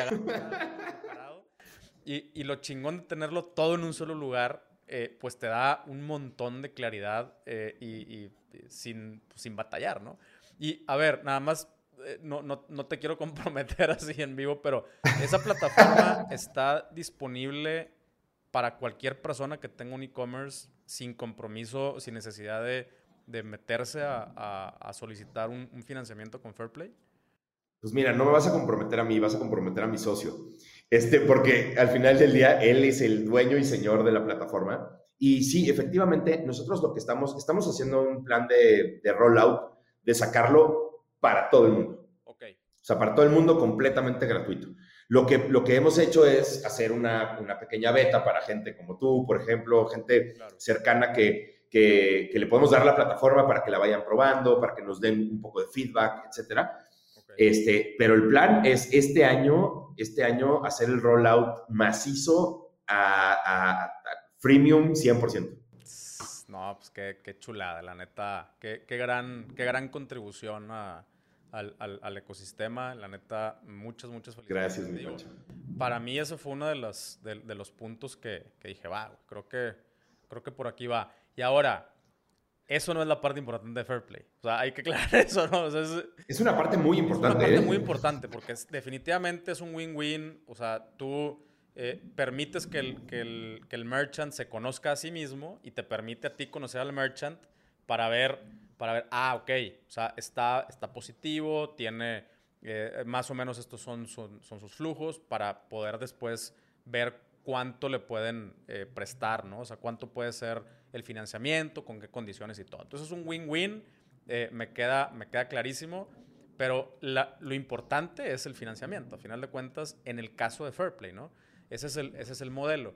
y, y, lo chingón de tenerlo todo en un solo lugar, eh, pues te da un montón de claridad eh, y, y, sin, pues, sin batallar, ¿no? Y a ver, nada más eh, no, no, no, te quiero comprometer así en vivo, pero esa plataforma está disponible para cualquier persona que tenga un e-commerce sin compromiso, sin necesidad de, de meterse a, a, a solicitar un, un, financiamiento con Fairplay? Pues mira, no me vas a comprometer a mí, vas a comprometer a mi socio. Este, porque al final del día él es el dueño y señor de la plataforma. Y sí, efectivamente, nosotros lo que estamos, estamos haciendo un plan de, de rollout, de sacarlo para todo el mundo. Okay. O sea, para todo el mundo completamente gratuito. Lo que, lo que hemos hecho es hacer una, una pequeñña beta para gente como tú, por ejemplo, gente claro. cercana que, que, que, le podemos dar la plataforma para que la vayan probando, para que nos den un poco de feedback, etcétera. Okay. Este, pero el plan es este año, este año hacer el rollout macizo a, a, a freemium 100%. No, pues qué, qué chulada, la neta, qué, qué, gran, qué gran contribución a, al, al, al, ecosistema. La neta, muchas, muchas felicidades. Gracias, mi Pancho. Para mí eso fue uno de los, de, de los puntos que, que, dije, va, creo que, creo que por aquí va. Y ahora, eso no es la parte importante de Fairplay. O sea, hay que aclarar eso, ¿no? O sea, es, es, una parte muy importante. Es una parte ¿eh? muy importante porque es, definitivamente es un win-win. O sea, tú eh, permites que el, que, el, que el merchant se conozca a sí mismo y te permite a ti conocer al merchant para ver para ver, ah, ok, o sea, está, está positivo, tiene eh, más o menos estos son, son, son, sus flujos para poder después ver cuánto le pueden eh, prestar, ¿no? O sea, cuánto puede ser el financiamiento, con qué condiciones y todo. Entonces es un win-win, eh, me, queda, me queda clarísimo, pero la, lo importante es el financiamiento, a final de cuentas, en el caso de Fairplay, ¿no? Ese es el, ese es el modelo.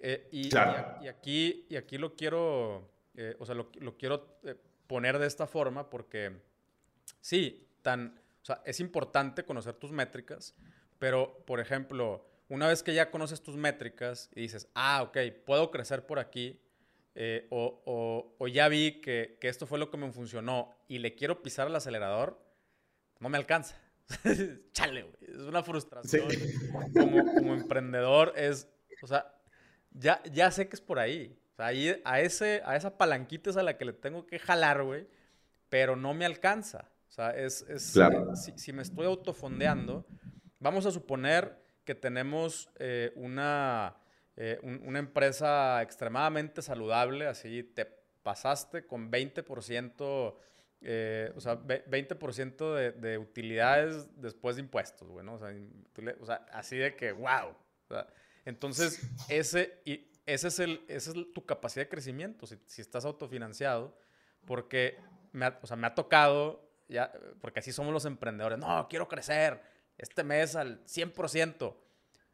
Eh, y, claro. y, y, aquí, y aquí lo quiero, o sea, lo, lo quiero poner de esta forma porque sí, tan, o sea, es importante conocer tus métricas, pero, por ejemplo, una vez que ya conoces tus métricas y dices, ah, ok, puedo crecer por aquí, eh, o, o, o, ya vi que, que, esto fue lo que me funcionó y le quiero pisar al acelerador, no me alcanza. Chale, güey. Es una frustración. Sí. Como, como, emprendedor es, o sea, ya, ya sé que es por ahí sea, ahí, a, ese, a esa palanquita es a la que le tengo que jalar, güey, pero no me alcanza. O sea, es, es claro. eh, si, si, me estoy autofondeando, vamos a suponer que tenemos eh, una, eh, un, una empresa extremadamente saludable, así te pasaste con 20%, eh, o sea, 20% de, de, utilidades después de impuestos, güey, ¿no? O sea, o sea, así de que, wow. O sea, entonces, ese, y, ese es, el, esa es tu capacidad de crecimiento, si, si estás autofinanciado, porque me ha, o sea, me ha tocado, ya, porque así somos los emprendedores, no, quiero crecer este mes al 100%.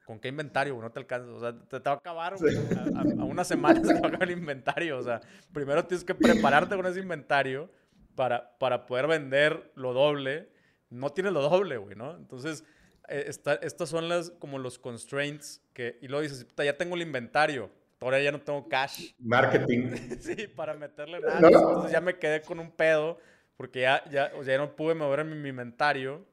¿Con qué inventario? No te alcanzas. O sea, te, te va a acabar sí. a, a, a, una semana se te va a acabar el inventario. O sea, primero tienes que prepararte con ese inventario para, para poder vender lo doble. No tienes lo doble, güey, ¿no? Entonces, eh, estas son las, como los constraints que, y luego dices, ya tengo el inventario, ahora ya no tengo cash. Marketing. sí, para meterle nada. Entonces ya me quedé con un pedo porque ya, ya, o sea, ya no pude mover mi, mi inventario.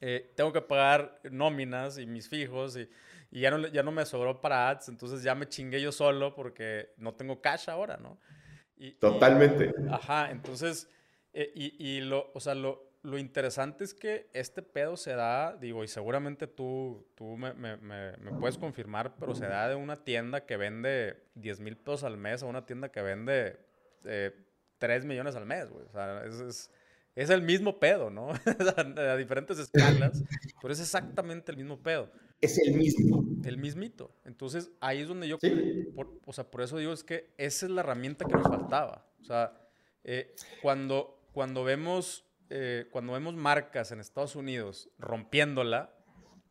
Eh, tengo que pagar nóminas y mis fijos y, y, ya, no, ya no me sobró para ads, entonces ya me chingué yo solo porque no tengo cash ahora, ¿no? Y, Totalmente. ajá, entonces, eh, y, y, lo, o sea, lo, lo interesante es que este pedo se da, digo, y seguramente tú, tú me, me, me, puedes confirmar, pero se da de una tienda que vende 10 mil pesos al mes a una tienda que vende eh, 3 millones al mes, güey. O sea, es, es, es, el mismo pedo, ¿no? a diferentes escalas, pero es exactamente el mismo pedo. Es el mismo. El mismito. Entonces, ahí es donde yo, o sea, por eso digo, es que esa es la herramienta que nos faltaba. O sea, eh, cuando, cuando vemos eh, cuando vemos marcas en Estados Unidos rompiéndola,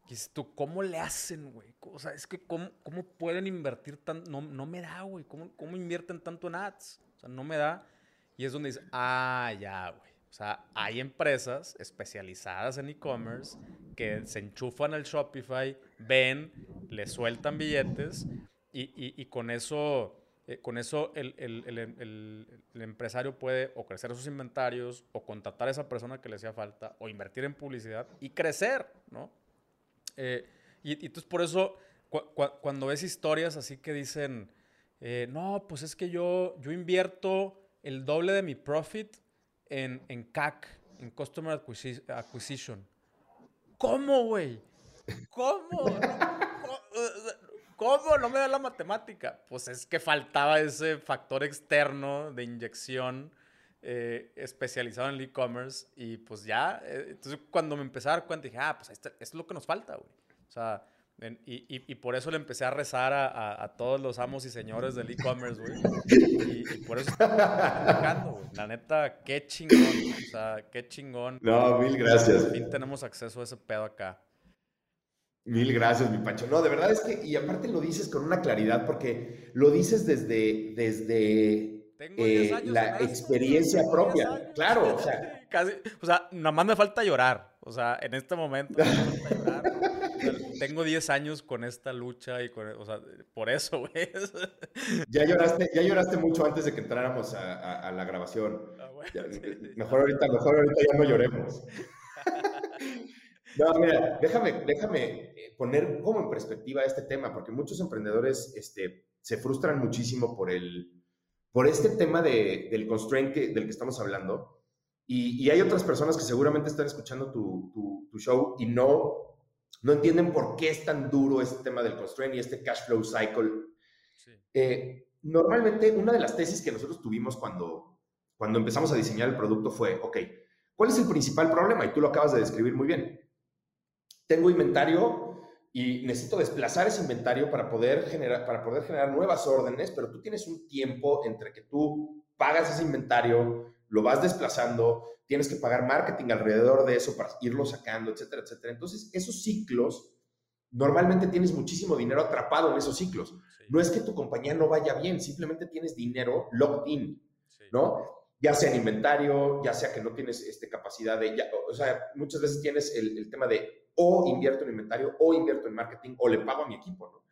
dices tú, ¿cómo le hacen, güey? O sea, es que ¿cómo, cómo pueden invertir tan... No, no me da, güey. ¿Cómo, ¿Cómo invierten tanto en ads? O sea, no me da. Y es donde dices, ah, ya, güey. O sea, hay empresas especializadas en e-commerce que se enchufan al Shopify, ven, le sueltan billetes y, y, y con eso eh, con eso el, el, el, el, empresario puede o crecer sus inventarios o contratar a esa persona que le hacía falta o invertir en publicidad y crecer, ¿no? Eh, y, y, entonces por eso cuando ves historias así que dicen, eh, no, pues es que yo, yo invierto el doble de mi profit en, en CAC, en Customer Acquisition. ¿Cómo, güey? ¿Cómo? ¿Cómo no me da la matemática? Pues es que faltaba ese factor externo de inyección eh, especializado en el e-commerce y pues ya, eh, entonces cuando me empecé a dar cuenta dije, ah, pues esto, es lo que nos falta, güey. O sea, y, y, por eso le empecé a rezar a, a, todos los amos y señores del e-commerce, güey. Y, y, por eso estoy güey. La neta, qué chingón. O sea, qué chingón. No, mil gracias. Por fin tenemos acceso a ese pedo acá. Mil gracias, mi Pancho. No, de verdad es que, y aparte lo dices con una claridad, porque lo dices desde, desde eh, la experiencia propia. Claro, o sea. Casi, o sea, nada más me falta llorar. O sea, en este momento me falta llorar. tengo 10 años con esta lucha y con, o sea, por eso, güey. Ya lloraste, ya lloraste mucho antes de que entráramos a, la grabación. Ah, mejor ahorita, mejor ahorita ya no lloremos. No, mira, déjame, déjame poner como en perspectiva este tema, porque muchos emprendedores este, se frustran muchísimo por, el, por este tema de, del constraint del que estamos hablando. Y, hay otras personas que seguramente están escuchando tu, tu, show y no, no entienden por qué es tan duro este tema del constraint y este cash flow cycle. Eh, normalmente, una de las tesis que nosotros tuvimos cuando, cuando empezamos a diseñar el producto fue, ok, ¿cuál es el principal problema? Y tú lo acabas de describir muy bien tengo inventario y necesito desplazar ese inventario para poder generar, para poder generar nuevas órdenes, pero tú tienes un tiempo entre que tú pagas ese inventario, lo vas desplazando, tienes que pagar marketing alrededor de eso para irlo sacando, etcétera, etcétera. Entonces, esos ciclos, normalmente tienes muchísimo dinero atrapado en esos ciclos. No es que tu compañía no vaya bien, simplemente tienes dinero locked in, ¿no? ya sea en inventario, ya sea que no tienes este, capacidad de, o sea, muchas veces tienes el, el, tema de o invierto en inventario, o invierto en marketing, o le pago a mi equipo.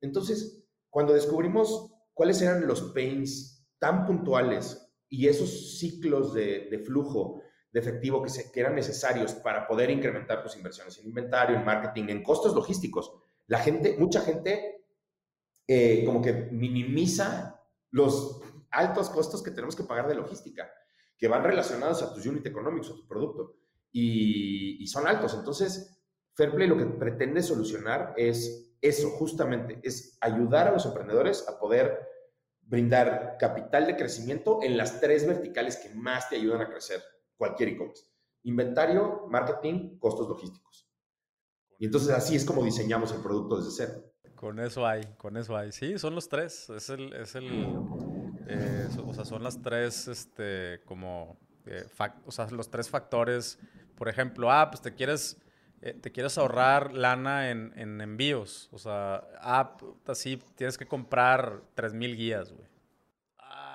Entonces, cuando descubrimos cuáles eran los pains tan puntuales y esos ciclos de, de flujo de efectivo que, se, que eran necesarios para poder incrementar tus inversiones en inventario, en marketing, en costos logísticos, la gente, mucha gente, eh, como que minimiza los altos costos que tenemos que pagar de logística, que van relacionados a tus unit economics, a tu producto, y son altos. Entonces, Fairplay lo que pretende solucionar es eso, justamente, es ayudar a los emprendedores a poder brindar capital de crecimiento en las tres verticales que más te ayudan a crecer cualquier e-commerce. Inventario, marketing, costos logísticos. Y entonces así es como diseñamos el producto desde cero. Con eso hay, con eso hay. Sí, son los tres. Es el, es el, eh, o sea, son las tres, este, como, eh, o sea, los tres factores. Por ejemplo, ah, pues te quieres eh, te quieres ahorrar lana en, en envíos. O sea, ah, así tienes que comprar 3000 guías, güey.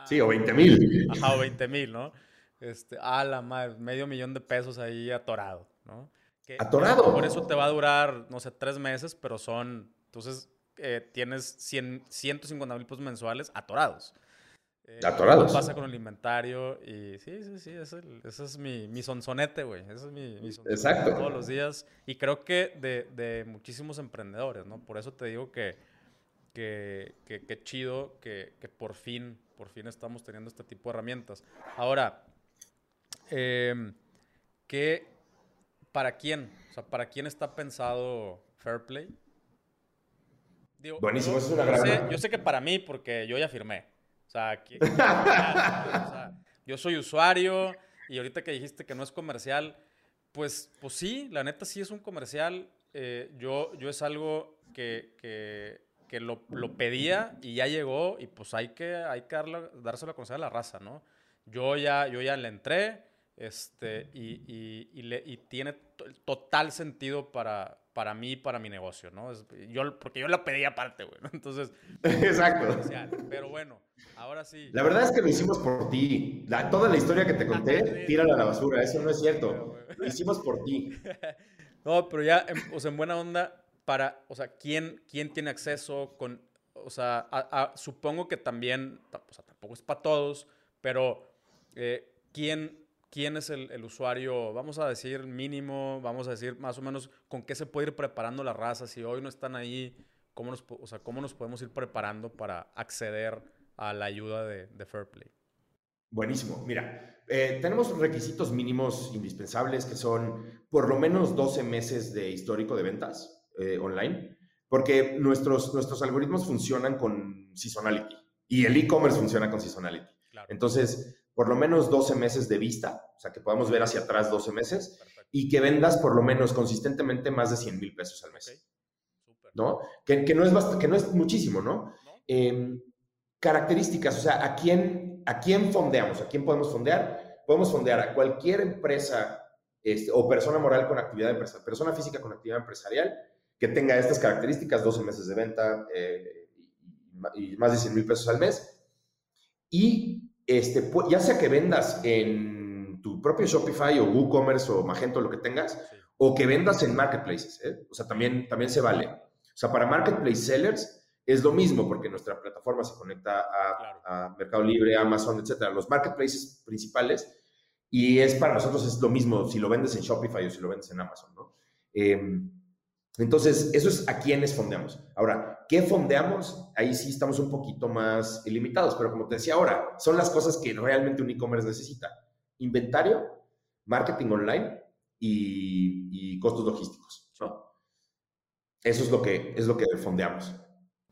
sí, o 20 mil. Ajá, o 20 mil, ¿no? Este, ah, la madre, medio millón de pesos ahí atorado, ¿no? Atorado. Por eso te va a durar, no sé, tres meses, pero son, entonces eh, tienes 100, 150 mil pesos mensuales atorados. Eh, atorados. pasa con el inventario? Y sí, sí, sí, ese, es mi, mi sonsonete, güey. Ese es mi, mi Exacto. todos los días. Y creo que de, de, muchísimos emprendedores, ¿no? Por eso te digo que, que, que, chido que, que, por fin, por fin estamos teniendo este tipo de herramientas. Ahora, eh, ¿qué, ¿para quién? O sea, ¿para quién está pensado Fairplay? Buenísimo, eso es una gran... yo sé que para mí, porque yo ya firmé. O sea, yo soy usuario y ahorita que dijiste que no es comercial, pues, pues sí, la neta sí es un comercial. Eh, yo, yo es algo que, que, que lo, lo, pedía y ya llegó y pues hay que, hay que dárselo a conocer a la raza, ¿no? Yo ya, yo ya le entré este, y, y, le, y tiene total sentido para, para mí, para mi negocio, ¿no? yo, porque yo lo pedí aparte, güey, Entonces... Exacto. Pero bueno, ahora sí. La verdad es que lo hicimos por ti. La, toda la historia que te conté, tírala a la basura. Eso no es cierto. Lo hicimos por ti. No, pero ya, o sea, en buena onda, para, o sea, ¿quién, quién tiene acceso con, o sea, supongo que también, o sea, tampoco es para todos, pero eh, ¿quién quién es el, usuario, vamos a decir mínimo, vamos a decir más o menos con qué se puede ir preparando la raza, si hoy no están ahí, cómo nos, o sea, cómo nos podemos ir preparando para acceder a la ayuda de, de Fairplay. Buenísimo. Mira, eh, tenemos requisitos mínimos indispensables que son por lo menos 12 meses de histórico de ventas eh, online, porque nuestros, nuestros algoritmos funcionan con seasonality y el e-commerce funciona con seasonality. Entonces, por lo menos 12 meses de vista, o sea, que podamos ver hacia atrás 12 meses y que vendas por lo menos consistentemente más de 100 mil pesos al mes. ¿No? Que, que, no es que no es muchísimo, ¿no? Em, características, o sea, ¿a quién, ¿a quién fondeamos? ¿A quién podemos fondear? Podemos fondear a cualquier empresa este, o persona moral con actividad empresarial, persona física con actividad empresarial que tenga estas características, 12 meses de venta eh, y, y más de 100 mil pesos al mes. Y este, ya sea que vendas en tu propio Shopify o WooCommerce o Magento, lo que tengas, o que vendas en marketplaces, ¿eh? o sea, también, también se vale. O sea, para marketplace sellers es lo mismo porque nuestra plataforma se conecta a, Mercado Libre, Amazon, etcétera, los marketplaces principales, y es para nosotros es lo mismo si lo vendes en Shopify o si lo vendes en Amazon, ¿no? Em, entonces, eso es a quienes fondeamos. Ahora, ¿qué fondeamos? Ahí sí estamos un poquito más limitados, pero como te decía ahora, son las cosas que realmente un e-commerce necesita. Inventario, marketing online y, costos logísticos. Eso es lo que, es lo que fondeamos.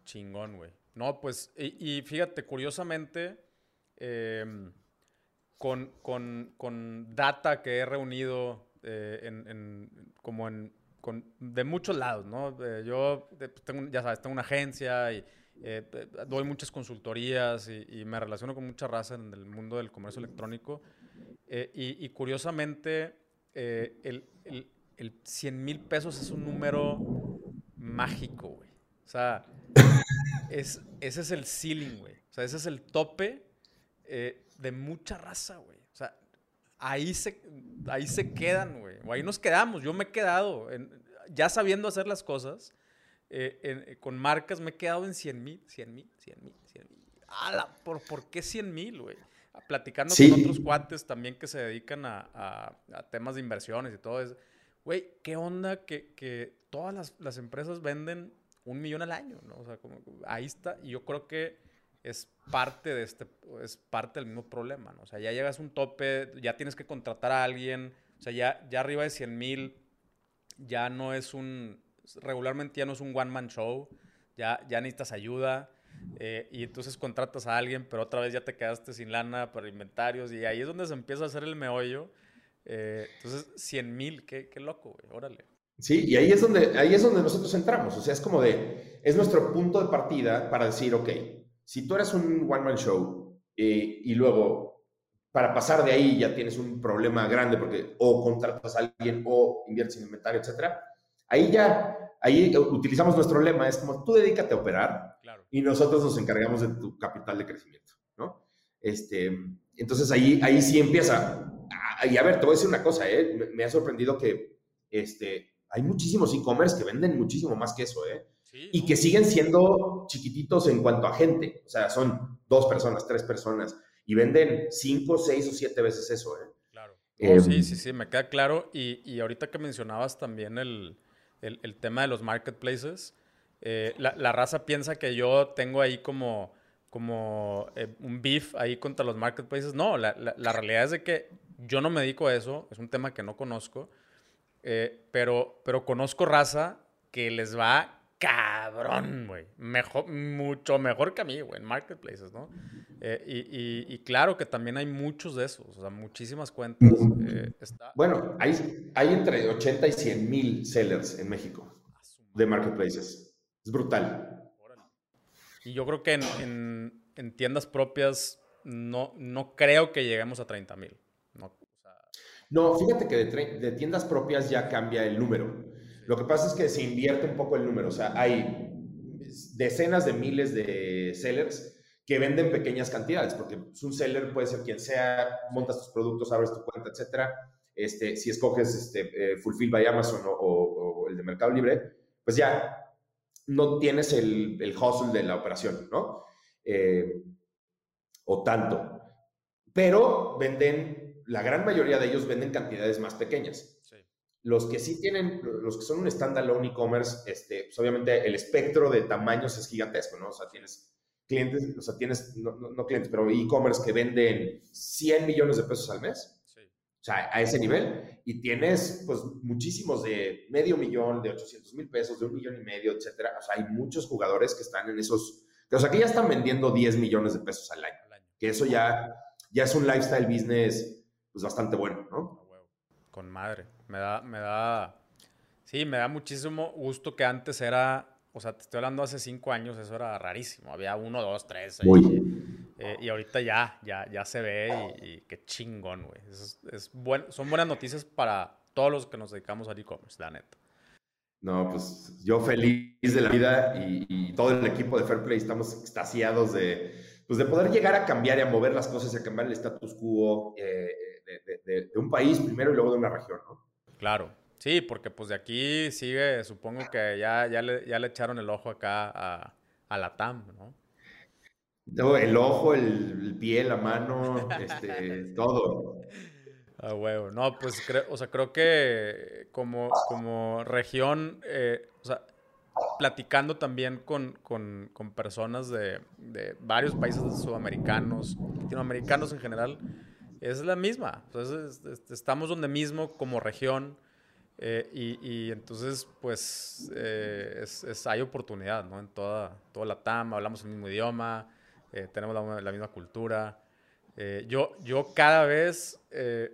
Chingón, güey. No, pues, y, fíjate, curiosamente, em, con, data que he reunido eh, como en de muchos lados, ¿no? yo pues, tengo, ya sabes, tengo una agencia y eh, doy muchas consultorías y, me relaciono con mucha raza en el mundo del comercio electrónico. Eh, y, curiosamente, eh, el, el, 100 mil pesos es un número mágico, güey. O sea, es, ese es el ceiling, güey. O sea, ese es el tope de mucha raza, güey. Ahí se, ahí se quedan, güey. O ahí nos quedamos. Yo me he quedado, ya sabiendo hacer las cosas, eh, eh, con marcas me he quedado en 100 mil, 100 mil, 100 mil, 100 mil. ¿por, ¿Por qué 100 mil, güey? Platicando con otros cuates también que se dedican a, temas de inversiones y todo eso. Güey, ¿qué onda que, que todas las, las, empresas venden un millón al año, ¿no? O sea, como, ahí está. Y yo creo que es parte de este, es parte del mismo problema, ¿no? O sea, ya llegas a un tope, ya tienes que contratar a alguien, o sea, ya, ya arriba de 100 mil, ya no es un, regularmente ya no es un one man show, ya, ya necesitas ayuda, eh, y entonces contratas a alguien, pero otra vez ya te quedaste sin lana para inventarios, y ahí es donde se empieza a hacer el meollo. Eh, entonces, 100 mil, qué, qué loco, güey, órale. Sí, y ahí es, donde, ahí es donde nosotros entramos, o sea, es como de, es nuestro punto de partida para decir, ok, si tú eres un one-man show eh, y luego para pasar de ahí ya tienes un problema grande porque o contratas a alguien o inviertes en inventario, etcétera, ahí ya, ahí utilizamos nuestro lema, es como tú dedícate a operar y nosotros nos encargamos de tu capital de crecimiento, ¿no? Este, entonces ahí, ahí sí empieza. Y a ver, te voy a decir una cosa, ¿eh? me, ha sorprendido que este, hay muchísimos e-commerce que venden muchísimo más que eso, ¿eh? Y que siguen siendo chiquititos en cuanto a gente. O sea, son dos personas, tres personas, y venden cinco, seis o siete veces eso, ¿eh? Claro. Em, sí, sí, sí, me queda claro. Y, y ahorita que mencionabas también el, el, el tema de los marketplaces, eh, la, la, raza piensa que yo tengo ahí como, como eh, un beef ahí contra los marketplaces. No, la, la, realidad es de que yo no me dedico a eso, es un tema que no conozco, eh, pero, pero conozco raza que les va cabrón, güey. Mejor, mucho mejor que a mí, güey, en marketplaces, ¿no? Eh, y, y, claro que también hay muchos de esos, o sea, muchísimas cuentas. Eh, bueno, hay, hay entre 80 y 100 mil sellers en México de marketplaces. Es brutal. Y yo creo que en, en, tiendas propias no, no creo que lleguemos a 30 mil. No, no, fíjate que de, de tiendas propias ya cambia el número. Lo que pasa es que se invierte un poco el número, o sea, hay decenas de miles de sellers que venden pequeñas cantidades, porque un seller puede ser quien sea, montas tus productos, abres tu cuenta, etcétera. Este, si escoges este, eh, Fulfill by Amazon o, el de Mercado Libre, pues ya no tienes el, el hustle de la operación, ¿no? Eh, o tanto. Pero venden, la gran mayoría de ellos venden cantidades más pequeñas. Los que sí tienen, los que son un standalone e-commerce, este, pues obviamente el espectro de tamaños es gigantesco, ¿no? O sea, tienes clientes, o sea, tienes, no, no, clientes, pero e-commerce que venden 100 millones de pesos al mes. Sí. O sea, a ese nivel. Y tienes, pues, muchísimos de medio millón, de 800 mil pesos, de un millón y medio, etcétera. O sea, hay muchos jugadores que están en esos, o sea, que ya están vendiendo 10 millones de pesos al año. Que eso ya, ya es un lifestyle business, pues, bastante bueno, ¿no? Con madre. Me da, me da, sí, me da muchísimo gusto que antes era, o sea, te estoy hablando hace cinco años, eso era rarísimo. Había uno, dos, tres. Eh, y ahorita ya, ya, ya se ve y, qué chingón, güey. Es, es son buenas noticias para todos los que nos dedicamos al e-commerce, la neta. No, pues yo feliz de la vida y, todo el equipo de Fairplay estamos extasiados de, pues de poder llegar a cambiar y a mover las cosas y a cambiar el status quo eh, de, de, un país primero y luego de una región, ¿no? Claro. Sí, porque pues de aquí sigue, supongo que ya, ya, le, ya le echaron el ojo acá a, a la TAM, ¿no? el ojo, el, pie, la mano, este, todo. Ah, huevo. No, pues creo, o sea, creo que como, como región, eh, o sea, platicando también con, con, con personas de, de, varios países sudamericanos, latinoamericanos en general, es la misma. Entonces, estamos donde mismo como región eh, y, entonces, pues, eh, hay oportunidad, ¿no? En toda, toda la TAM, hablamos el mismo idioma, eh, tenemos la, misma cultura. yo, yo cada vez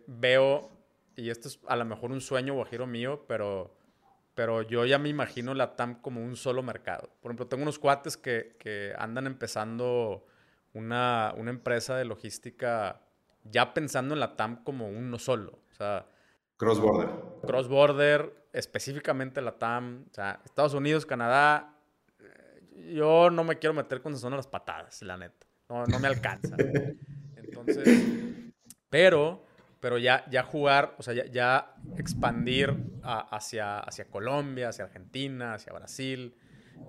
veo, y esto es a lo mejor un sueño guajiro mío, pero, pero yo ya me imagino la TAM como un solo mercado. Por ejemplo, tengo unos cuates que, que andan empezando una, una empresa de logística ya pensando en la TAM como uno solo. O sea, cross-border. Cross-border, específicamente la TAM. O sea, Estados Unidos, Canadá. Eh, yo no me quiero meter cuando son las patadas, la neta. No, no me alcanza. Entonces, pero, pero ya, ya jugar, o sea, ya, expandir hacia, hacia Colombia, hacia Argentina, hacia Brasil.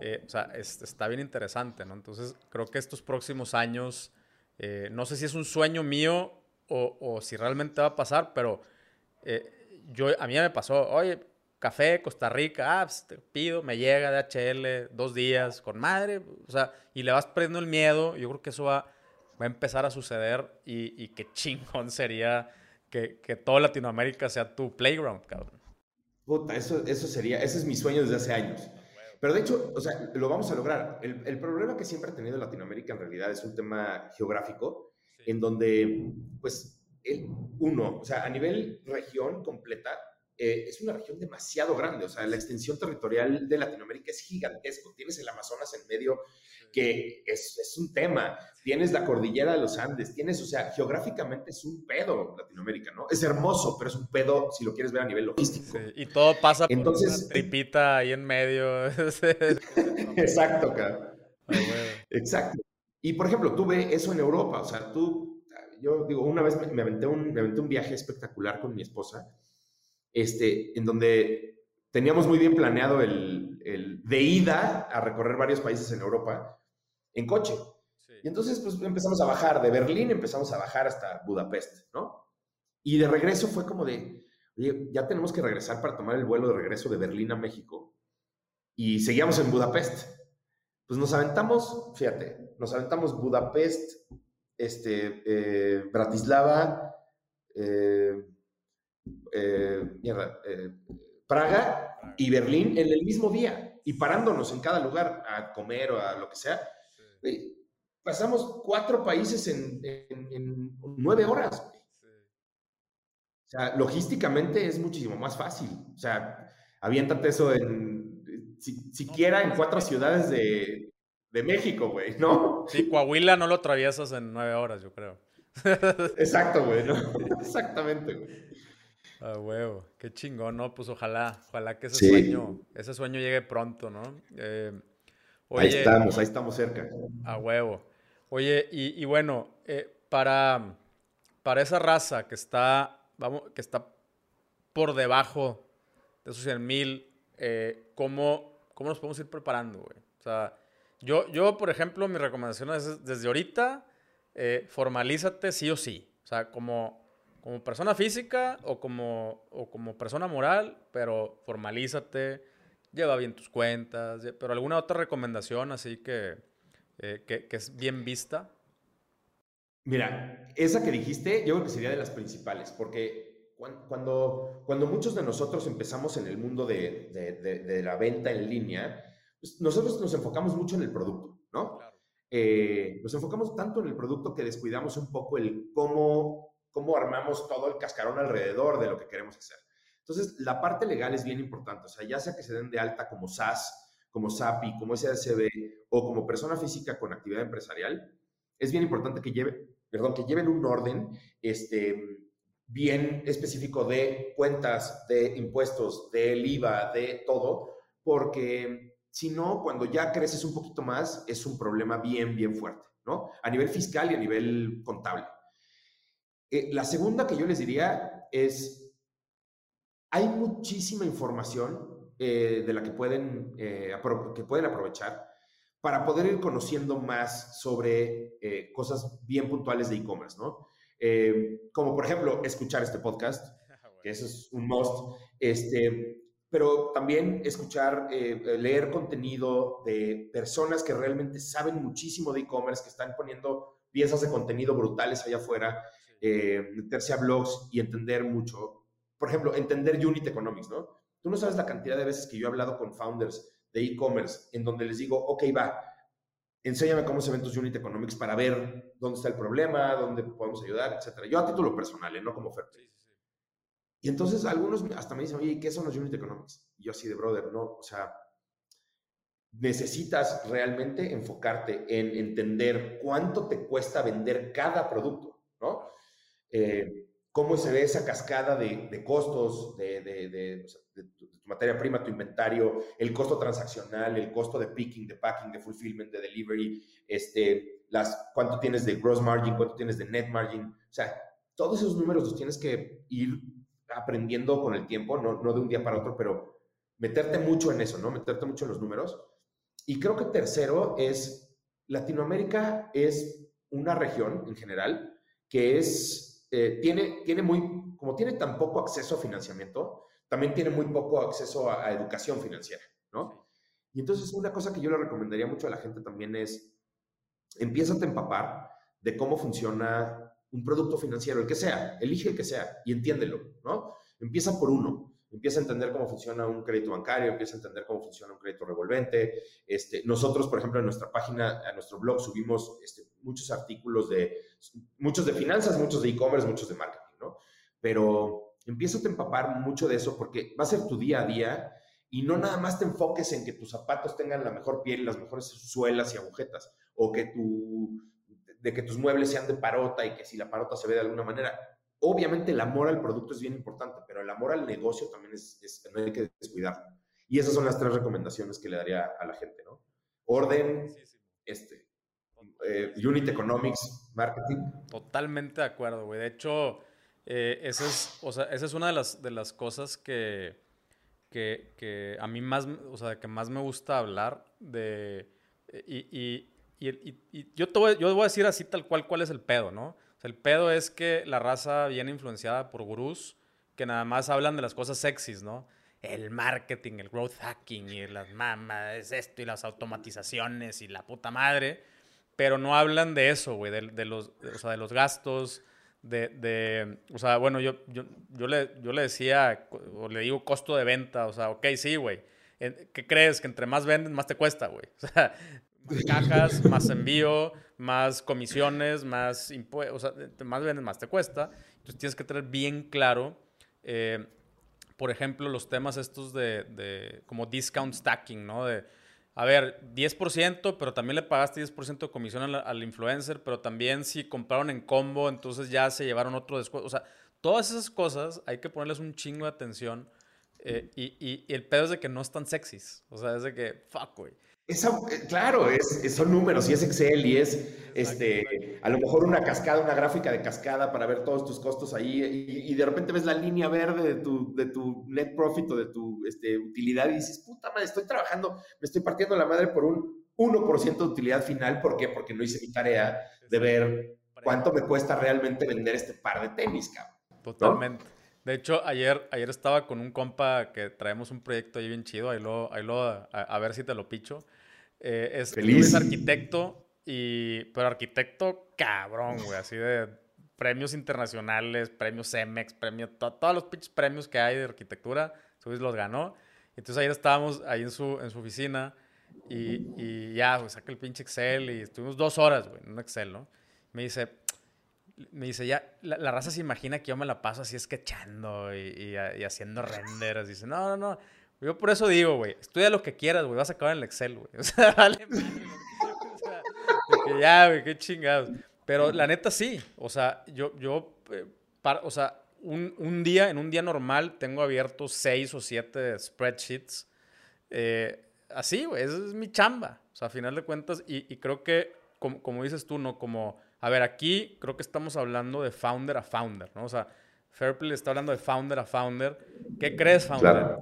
Eh, o sea, está bien interesante, ¿no? Entonces, creo que estos próximos años, eh, no sé si es un sueño mío o, si realmente va a pasar, pero eh, yo, a mí ya me pasó, oye, café, Costa Rica, ah, pues, te pido, me llega de HL, dos días, con madre, o sea, y le vas perdiendo el miedo, yo creo que eso va, va a empezar a suceder y, y qué chingón sería que, que toda Latinoamérica sea tu playground, cabrón. Puta, eso, eso sería, ese es mi sueño desde hace años. Pero de hecho, o sea, lo vamos a lograr. El, el problema que siempre ha tenido Latinoamérica en realidad es un tema geográfico en donde, pues, el, uno, o sea, a nivel región completa, eh, es una región demasiado grande, o sea, la extensión territorial de Latinoamérica es gigantesco. Tienes el Amazonas en medio, que es, es, un tema. Tienes la cordillera de los Andes, tienes, o sea, geográficamente es un pedo Latinoamérica, ¿no? Es hermoso, pero es un pedo si lo quieres ver a nivel logístico. y todo pasa Entonces, por una tripita ahí en medio. Exacto, cara. Exacto. Y por ejemplo, tú ves eso en Europa, o sea, tú, yo digo, una vez me, aventé, un, me aventé un viaje espectacular con mi esposa este, en donde teníamos muy bien planeado el, el de ida a recorrer varios países en Europa en coche. Y entonces pues empezamos a bajar, de Berlín empezamos a bajar hasta Budapest, ¿no? Y de regreso fue como de, oye, ya tenemos que regresar para tomar el vuelo de regreso de Berlín a México. Y seguíamos en Budapest. Pues nos aventamos, fíjate, nos aventamos Budapest, este, eh, Bratislava, eh, eh, Praga y Berlín en el mismo día y parándonos en cada lugar a comer o a lo que sea. Pasamos cuatro países en, nueve horas. O sea, logísticamente es muchísimo más fácil. O sea, aviéntate eso en, siquiera en cuatro ciudades de, de México, güey, ¿no? Sí, Coahuila no lo atraviesas en nueve horas, yo creo. Exacto, güey, ¿no? Exactamente, güey. Ah, huevo, qué chingón, ¿no? Pues ojalá, ojalá que ese sueño, ese sueño llegue pronto, ¿no? Eh, ahí estamos, ahí estamos cerca. A huevo. Oye, y, bueno, eh, para, para esa raza que está, vamos, que está por debajo de esos 100 mil, eh, ¿cómo, ¿cómo nos podemos ir preparando, güey? O sea, yo, yo, por ejemplo, mi recomendación es desde ahorita, eh, formalízate sí o sí. O sea, como, como persona física o como, o como persona moral, pero formalízate, lleva bien tus cuentas, pero alguna otra recomendación así que, eh, que, que, es bien vista. Mira, esa que dijiste yo creo que sería de las principales, porque cuando, cuando muchos de nosotros empezamos en el mundo de, de, de la venta en línea, pues, nosotros nos enfocamos mucho en el producto, ¿no? Eh, nos enfocamos tanto en el producto que descuidamos un poco el cómo, cómo armamos todo el cascarón alrededor de lo que queremos hacer. Entonces, la parte legal es bien importante, o sea, ya sea que se den de alta como SaaS, como SAPI, como SACB o como persona física con actividad empresarial, es bien importante que, lleve, perdón, que lleven un orden este, bien específico de cuentas, de impuestos, del IVA, de todo, porque si no, cuando ya creces un poquito más, es un problema bien, bien fuerte, ¿no? A nivel fiscal y a nivel contable. Eh, la segunda que yo les diría es, hay muchísima información eh, de la que pueden, eh, que pueden aprovechar para poder ir conociendo más sobre cosas bien puntuales de e-commerce, ¿no? Como por ejemplo, escuchar este podcast, que eso es un must. Este, pero también escuchar, eh, eh, leer contenido de personas que realmente saben muchísimo de e-commerce, que están poniendo piezas de contenido brutales allá afuera, eh, meterse a blogs y entender mucho. Por ejemplo, entender Unit Economics, ¿no? Tú no sabes la cantidad de veces que yo he hablado con founders de e-commerce en donde les digo, ok, va, enséñame cómo se ven tus Unit Economics para ver dónde está el problema, dónde podemos ayudar, etc. Yo a título personal, no como oferta. Y entonces algunos hasta me dicen, oye, ¿qué son los unit economics? Y yo así de brother, no, o sea, necesitas realmente enfocarte en entender cuánto te cuesta vender cada producto, ¿no? Eh, cómo se ve esa cascada de, costos de, tu, materia prima, tu inventario, el costo transaccional, el costo de picking, de packing, de fulfillment, de delivery, este, las, cuánto tienes de gross margin, cuánto tienes de net margin. O sea, todos esos números los tienes que ir aprendiendo con el tiempo, no, no de un día para otro, pero meterte mucho en eso, ¿no? Meterte mucho en los números. Y creo que tercero es, Latinoamérica es una región en general que es, eh, tiene, tiene muy, como tiene tan poco acceso a financiamiento, también tiene muy poco acceso a, educación financiera, ¿no? Y entonces una cosa que yo le recomendaría mucho a la gente también es, empieza a empapar de cómo funciona un producto financiero, el que sea, elige el que sea y entiéndelo, ¿no? Empieza por uno, empieza a entender cómo funciona un crédito bancario, empieza a entender cómo funciona un crédito revolvente. Este, nosotros, por ejemplo, en nuestra página, a nuestro blog, subimos este, muchos artículos de, muchos de finanzas, muchos de e-commerce, muchos de marketing, ¿no? Pero empieza a empapar mucho de eso porque va a ser tu día a día y no nada más te enfoques en que tus zapatos tengan la mejor piel, las mejores suelas y agujetas, o que tu de que tus muebles sean de parota y que si la parota se ve de alguna manera. Obviamente el amor al producto es bien importante, pero el amor al negocio también es, no hay que descuidarlo. Y esas son las tres recomendaciones que le daría a la gente, ¿no? Orden, este, eh, unit economics, marketing. Totalmente de acuerdo, güey. De hecho, eh, esa, es, o sea, esa es una de las, de las cosas que, que, que, a mí más, o sea, que más me gusta hablar de... Y, y, y, y yo, te voy, yo voy a decir así tal cual cuál es el pedo, ¿no? El pedo es que la raza viene influenciada por gurús que nada más hablan de las cosas sexys, ¿no? El marketing, el growth hacking y las mamas, esto y las automatizaciones y la puta madre, pero no hablan de eso, güey, de, los, o sea, de los gastos, de, de, o sea, bueno, yo, yo, yo, le, yo le decía, o le digo costo de venta, o sea, ok, sí, güey, ¿qué crees? Que entre más vendes, más te cuesta, güey. O sea, más cajas, más envío, más comisiones, más impuestos, o sea, más vendes, más te cuesta. Entonces tienes que tener bien claro eh, por ejemplo, los temas estos de, como discount stacking, ¿no? De, a ver, 10%, pero también le pagaste 10% de comisión al, influencer, pero también si compraron en combo, entonces ya se llevaron otro descuento. O sea, todas esas cosas hay que ponerles un chingo de atención. Eh, y, y, el pedo es de que no están sexys. O sea, es de que, fuck, güey. Esa, eh, claro, es, son números y es Excel y es este, a lo mejor una cascada, una gráfica de cascada para ver todos tus costos ahí y, de repente ves la línea verde de tu, de tu net profit o de tu este, utilidad y dices, puta madre, estoy trabajando, me estoy partiendo la madre por un 1% de utilidad final. ¿Por qué? Porque no hice mi tarea de ver cuánto me cuesta realmente vender este par de tenis, cabrón. Totalmente. De hecho, ayer, ayer estaba con un compa que traemos un proyecto ahí bien chido, ahí lo, ahí lo a ver si te lo picho eh, es, Feliz. arquitecto, y, pero arquitecto cabrón, güey, así de premios internacionales, premios CEMEX, premios, todos los pinches premios que hay de arquitectura, Subis los ganó. Entonces ayer estábamos ahí en su, en su oficina y, y ya, güey, saca el pinche Excel y estuvimos dos horas, güey, en un Excel, ¿no? Me dice, me dice, ya, la, raza se imagina que yo me la paso así sketchando y, y, y haciendo renders. Dice, no, no, no, yo por eso digo, güey, estudia lo que quieras, güey, vas a acabar en el Excel, güey. O sea, vale. o sea, que ya, güey, qué chingados. Pero la neta sí, o sea, yo, yo, eh, o sea, un, un, día, en un día normal, tengo abiertos seis o siete spreadsheets. Eh, así, güey, esa es mi chamba. O sea, a final de cuentas, y, y creo que, como, como, dices tú, ¿no? Como, a ver, aquí creo que estamos hablando de founder a founder, ¿no? O sea, Fairplay está hablando de founder a founder. ¿Qué crees, founder? Claro.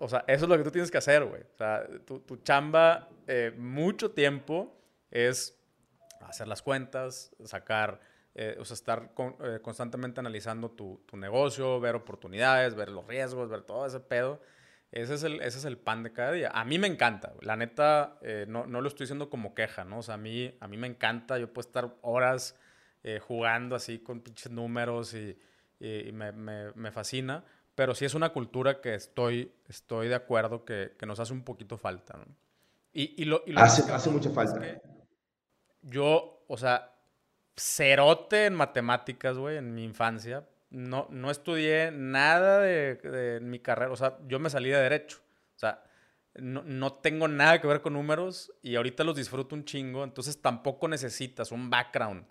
O sea, eso es lo que tú tienes que hacer, güey. O sea, tu, tu chamba eh, mucho tiempo es hacer las cuentas, sacar, eh, o sea, estar eh, constantemente analizando tu, tu, negocio, ver oportunidades, ver los riesgos, ver todo ese pedo. Ese es el, ese es el pan de cada día. A mí me encanta. La neta, no, no, lo estoy diciendo como queja, ¿no? O sea, a mí, a mí me encanta. Yo puedo estar horas jugando así con pinches números y, y, me, me, me fascina pero sí es una cultura que estoy, estoy de acuerdo que, que nos hace un poquito falta. ¿no? Y, y, lo, y lo hace, hace mucha falta. yo, o sea, cerote en matemáticas, güey, en mi infancia. No, no estudié nada de, mi carrera. O sea, yo me salí de derecho. O sea, no, no, tengo nada que ver con números y ahorita los disfruto un chingo. Entonces tampoco necesitas un background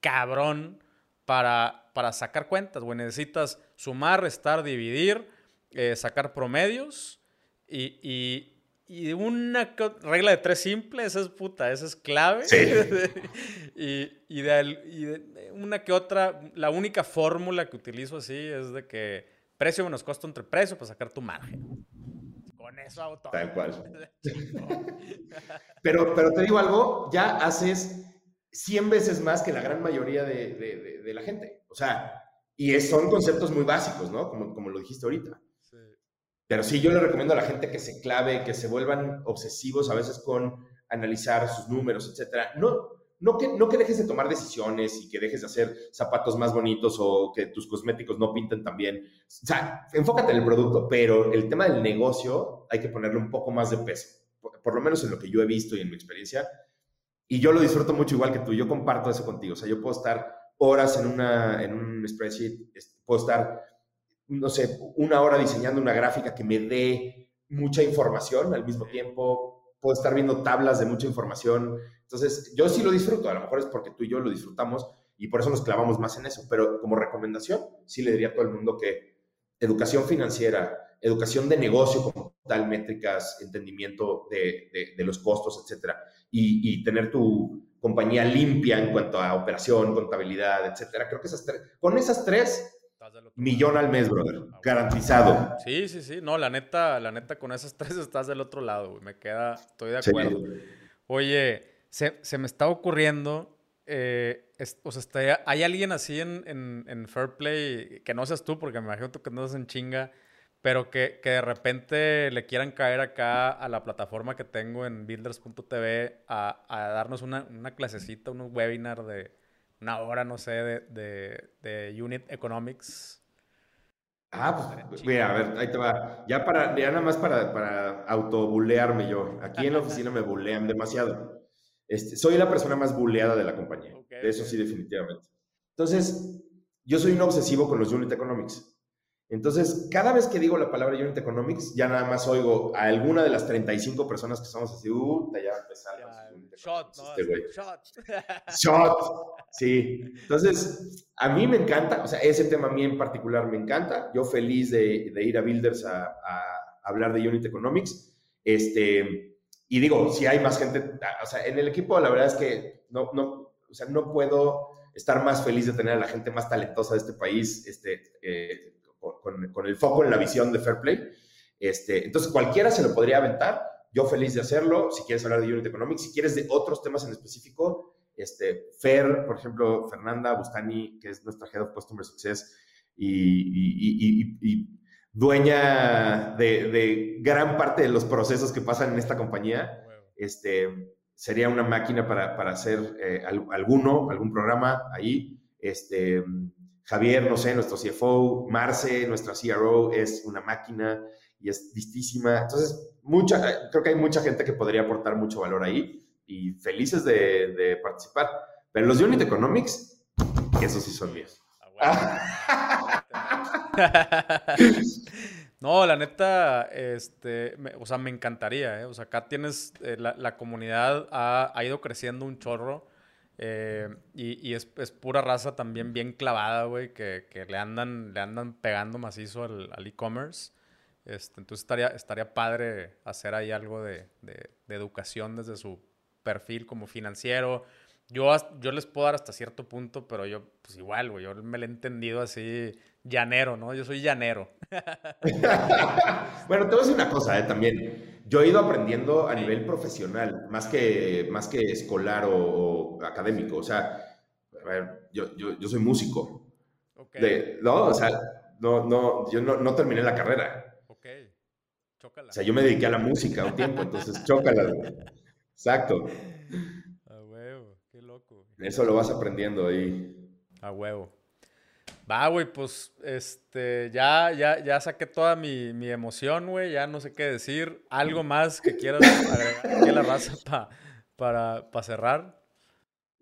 cabrón para, para sacar cuentas, güey. Necesitas sumar, restar, dividir, eh, sacar promedios y, y, y, una regla de tres simple, esa es puta, esa es clave. Sí. y, y, de, una que otra, la única fórmula que utilizo así es de que precio menos costo entre precio para sacar tu margen. Con eso auto. Tal cual. pero, pero te digo algo, ya haces 100 veces más que la gran mayoría de, la gente. O sea, y son conceptos muy básicos, ¿no? Como, como lo dijiste ahorita. Pero sí, yo le recomiendo a la gente que se clave, que se vuelvan obsesivos a veces con analizar sus números, etcétera. No, no, que, no que dejes de tomar decisiones y que dejes de hacer zapatos más bonitos o que tus cosméticos no pinten tan bien. O sea, enfócate en el producto, pero el tema del negocio hay que ponerle un poco más de peso. por lo menos en lo que yo he visto y en mi experiencia, y yo lo disfruto mucho igual que tú, yo comparto eso contigo, o sea, yo puedo estar horas en, una, en un spreadsheet, puedo estar, no sé, una hora diseñando una gráfica que me dé mucha información al mismo tiempo, puedo estar viendo tablas de mucha información, entonces yo sí lo disfruto, a lo mejor es porque tú y yo lo disfrutamos y por eso nos clavamos más en eso, pero como recomendación, sí le diría a todo el mundo que educación financiera, educación de negocio como tal, métricas, entendimiento de, de, los costos, etcétera, y, y, tener tu compañía limpia en cuanto a operación, contabilidad, etcétera. Creo que esas tres, con esas tres millón al mes, brother. Ah, Garantizado. Sí, sí, sí. No, la neta, la neta, con esas tres estás del otro lado, güey. Me queda, estoy de acuerdo. Oye, se, se, me está ocurriendo, eh, o sea, está, hay alguien así en, en, en, Fair Play, que no seas tú, porque me imagino que no estás en chinga, pero que, que, de repente le quieran caer acá a la plataforma que tengo en builders.tv a, a darnos una, una clasecita, un webinar de una hora, no sé, de, de, de Unit Economics. Ah, pues mira, a ver, ahí te va. Ya, para, ya nada más para, para autobulearme yo. Aquí en la oficina me bulean demasiado. Este, soy la persona más buleada de la compañía. Eso sí, definitivamente. Entonces, yo soy un obsesivo con los Unit Economics. Entonces, cada vez que digo la palabra Unit Economics, ya nada más oigo a alguna de las 35 personas que estamos así, uh, ya empezaron. Shot, no, este shot. shot. Sí. Entonces, a mí me encanta, o sea, ese tema a mí en particular me encanta. Yo feliz de, de ir a Builders a, a, hablar de Unit Economics. Este, y digo, si hay más gente, o sea, en el equipo la verdad es que no, no, o sea, no puedo estar más feliz de tener a la gente más talentosa de este país, este, eh, con, el foco en la visión de Fair Play. Este, entonces, cualquiera se lo podría aventar. Yo feliz de hacerlo. Si quieres hablar de Unit Economics, si quieres de otros temas en específico, este, Fer, por ejemplo, Fernanda Bustani, que es nuestra Head of Customer Success y, dueña de, gran parte de los procesos que pasan en esta compañía, este, sería una máquina para, hacer eh, alguno, algún programa ahí. Este, Javier, no sé, nuestro CFO, Marce, nuestra CRO, es una máquina y es listísima. Entonces, mucha, creo que hay mucha gente que podría aportar mucho valor ahí y felices de, participar. Pero los Unit Economics, esos sí son míos. no, la neta, este, o sea, me encantaría, ¿eh? O sea, acá tienes, eh, la, comunidad ha, ha, ido creciendo un chorro. Eh, y, es, pura raza también bien clavada, güey, que, le, andan, le andan pegando macizo al e-commerce. este, entonces estaría, estaría padre hacer ahí algo de, educación desde su perfil como financiero. Yo, yo les puedo dar hasta cierto punto, pero yo, pues igual, güey, yo me lo he entendido así llanero, ¿no? Yo soy llanero. bueno, te voy a decir una cosa, ¿eh? También yo he ido aprendiendo a nivel profesional, más que, más que escolar o, académico. O sea, a ver, yo, yo, yo soy músico. Okay. no, o sea, no, no, yo no, no, terminé la carrera. Ok. Chócala. O sea, yo me dediqué a la música un tiempo, entonces chócala. Exacto. A huevo, qué loco. Eso lo vas aprendiendo ahí. A huevo. Va, güey, pues este, ya, ya, ya saqué toda mi, mi emoción, güey, ya no sé qué decir. ¿Algo más que quieras agregar aquí a la raza para, para cerrar?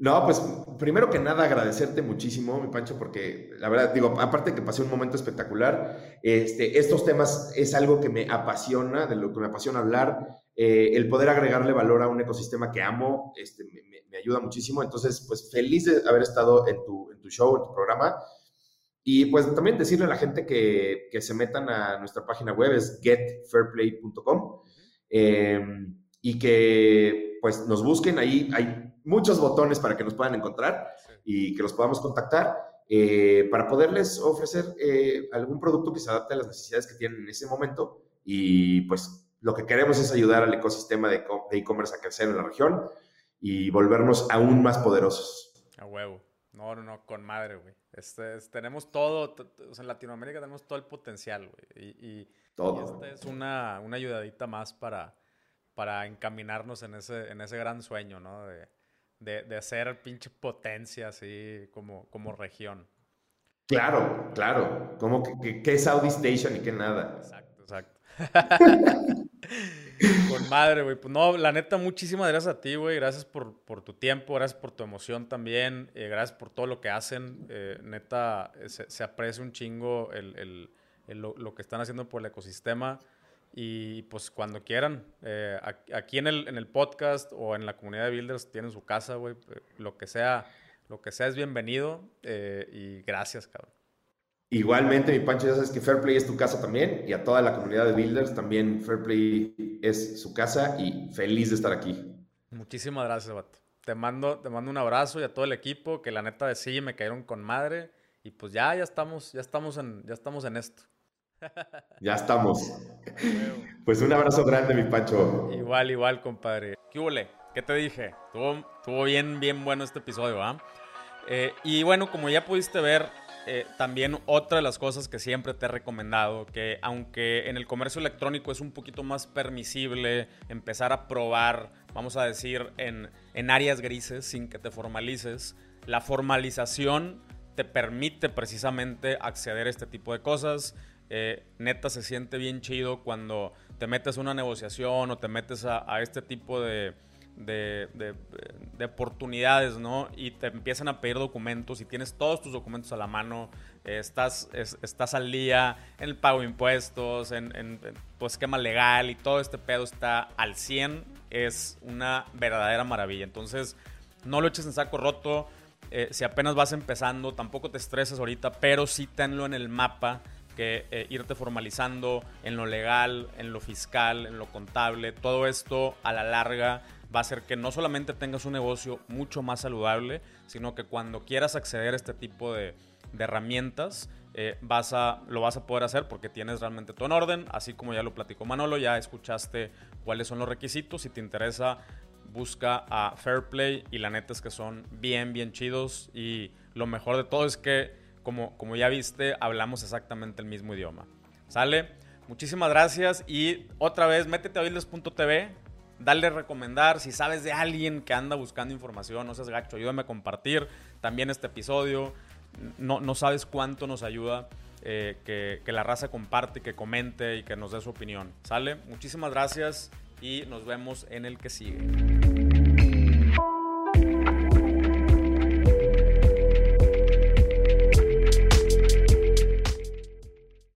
No, pues primero que nada agradecerte muchísimo, mi Pancho, porque la verdad, digo, aparte que pasé un momento espectacular, este, estos temas es algo que me apasiona, de lo que me apasiona hablar, eh, el poder agregarle valor a un ecosistema que amo, este, me, me, ayuda muchísimo, entonces, pues feliz de haber estado en tu, en tu show, en tu programa, y pues también decirle a la gente que, que se metan a nuestra página web, es getfairplay.com, em, y que pues nos busquen, ahí hay muchos botones para que nos puedan encontrar y que los podamos contactar eh, para poderles ofrecer eh, algún producto que se adapte a las necesidades que tienen en ese momento. Y pues lo que queremos es ayudar al ecosistema de e-commerce a crecer en la región y volvernos aún más poderosos. A huevo. No, no, no, con madre, güey. Este, tenemos todo, o sea, en Latinoamérica tenemos todo el potencial, güey. Y, y, esta es una, una, ayudadita más para, para encaminarnos en ese, en ese gran sueño, ¿no? De, de, de hacer pinche potencia así como, como región. Claro, claro. Como que, que, es Saudi Station y que nada. Exacto, exacto. Con madre, güey. Pues no, la neta, muchísimas gracias a ti, güey. Gracias por, por, tu tiempo, gracias por tu emoción también. Eh, gracias por todo lo que hacen. Eh, neta, eh, se, aprecia un chingo el, el, lo, que están haciendo por el ecosistema. Y pues cuando quieran, aquí en el, en el podcast o en la comunidad de Builders tienen su casa, güey. Lo que sea, lo que sea es bienvenido. y gracias, cabrón. Igualmente, mi Pancho, ya sabes que Fairplay es tu casa también y a toda la comunidad de Builders también Fairplay es su casa y feliz de estar aquí. Muchísimas gracias, Bato. Te mando, te mando un abrazo y a todo el equipo que la neta de sí me cayeron con madre Y pues ya, ya estamos, ya estamos en, ya estamos en esto. Ya estamos. Pues un abrazo grande, mi Pancho. Igual, igual, compadre. ¿Qué hubo? ¿Qué te dije? Estuvo, bien, bien bueno este episodio, ¿ah? y bueno, como ya pudiste ver, eh, también otra de las cosas que siempre te he recomendado, que aunque en el comercio electrónico es un poquito más permisible empezar a probar, vamos a decir, en, en áreas grises sin que te formalices, la formalización te permite precisamente acceder a este tipo de cosas. Eh, neta se siente bien chido cuando te metes a una negociación o te metes a este tipo de, de, oportunidades, ¿no? Y te empiezan a pedir documentos y tienes todos tus documentos a la mano, eh, estás, estás al día en el pago de impuestos, en, tu esquema legal y todo este pedo está al 100, es una verdadera maravilla. Entonces, no lo eches en saco roto. Eh, si apenas vas empezando, tampoco te estreses ahorita, pero sí tenlo en el mapa que eh, irte formalizando en lo legal, en lo fiscal, en lo contable, todo esto a la larga va a hacer que no solamente tengas un negocio mucho más saludable, sino que cuando quieras acceder a este tipo de, herramientas, eh, vas a, lo vas a poder hacer porque tienes realmente todo en orden, así como ya lo platicó Manolo, ya escuchaste cuáles son los requisitos, si te interesa busca a Fairplay y la neta es que son bien, bien chidos y lo mejor de todo es que, como, como ya viste, hablamos exactamente el mismo idioma. ¿Sale? Muchísimas gracias y otra vez métete a builders.tv, dale recomendar. Si sabes de alguien que anda buscando información, no seas gacho, ayúdame a compartir también este episodio. No, no sabes cuánto nos ayuda eh, que, que la raza comparte, que comente y que nos dé su opinión. ¿Sale? Muchísimas gracias y nos vemos en el que sigue.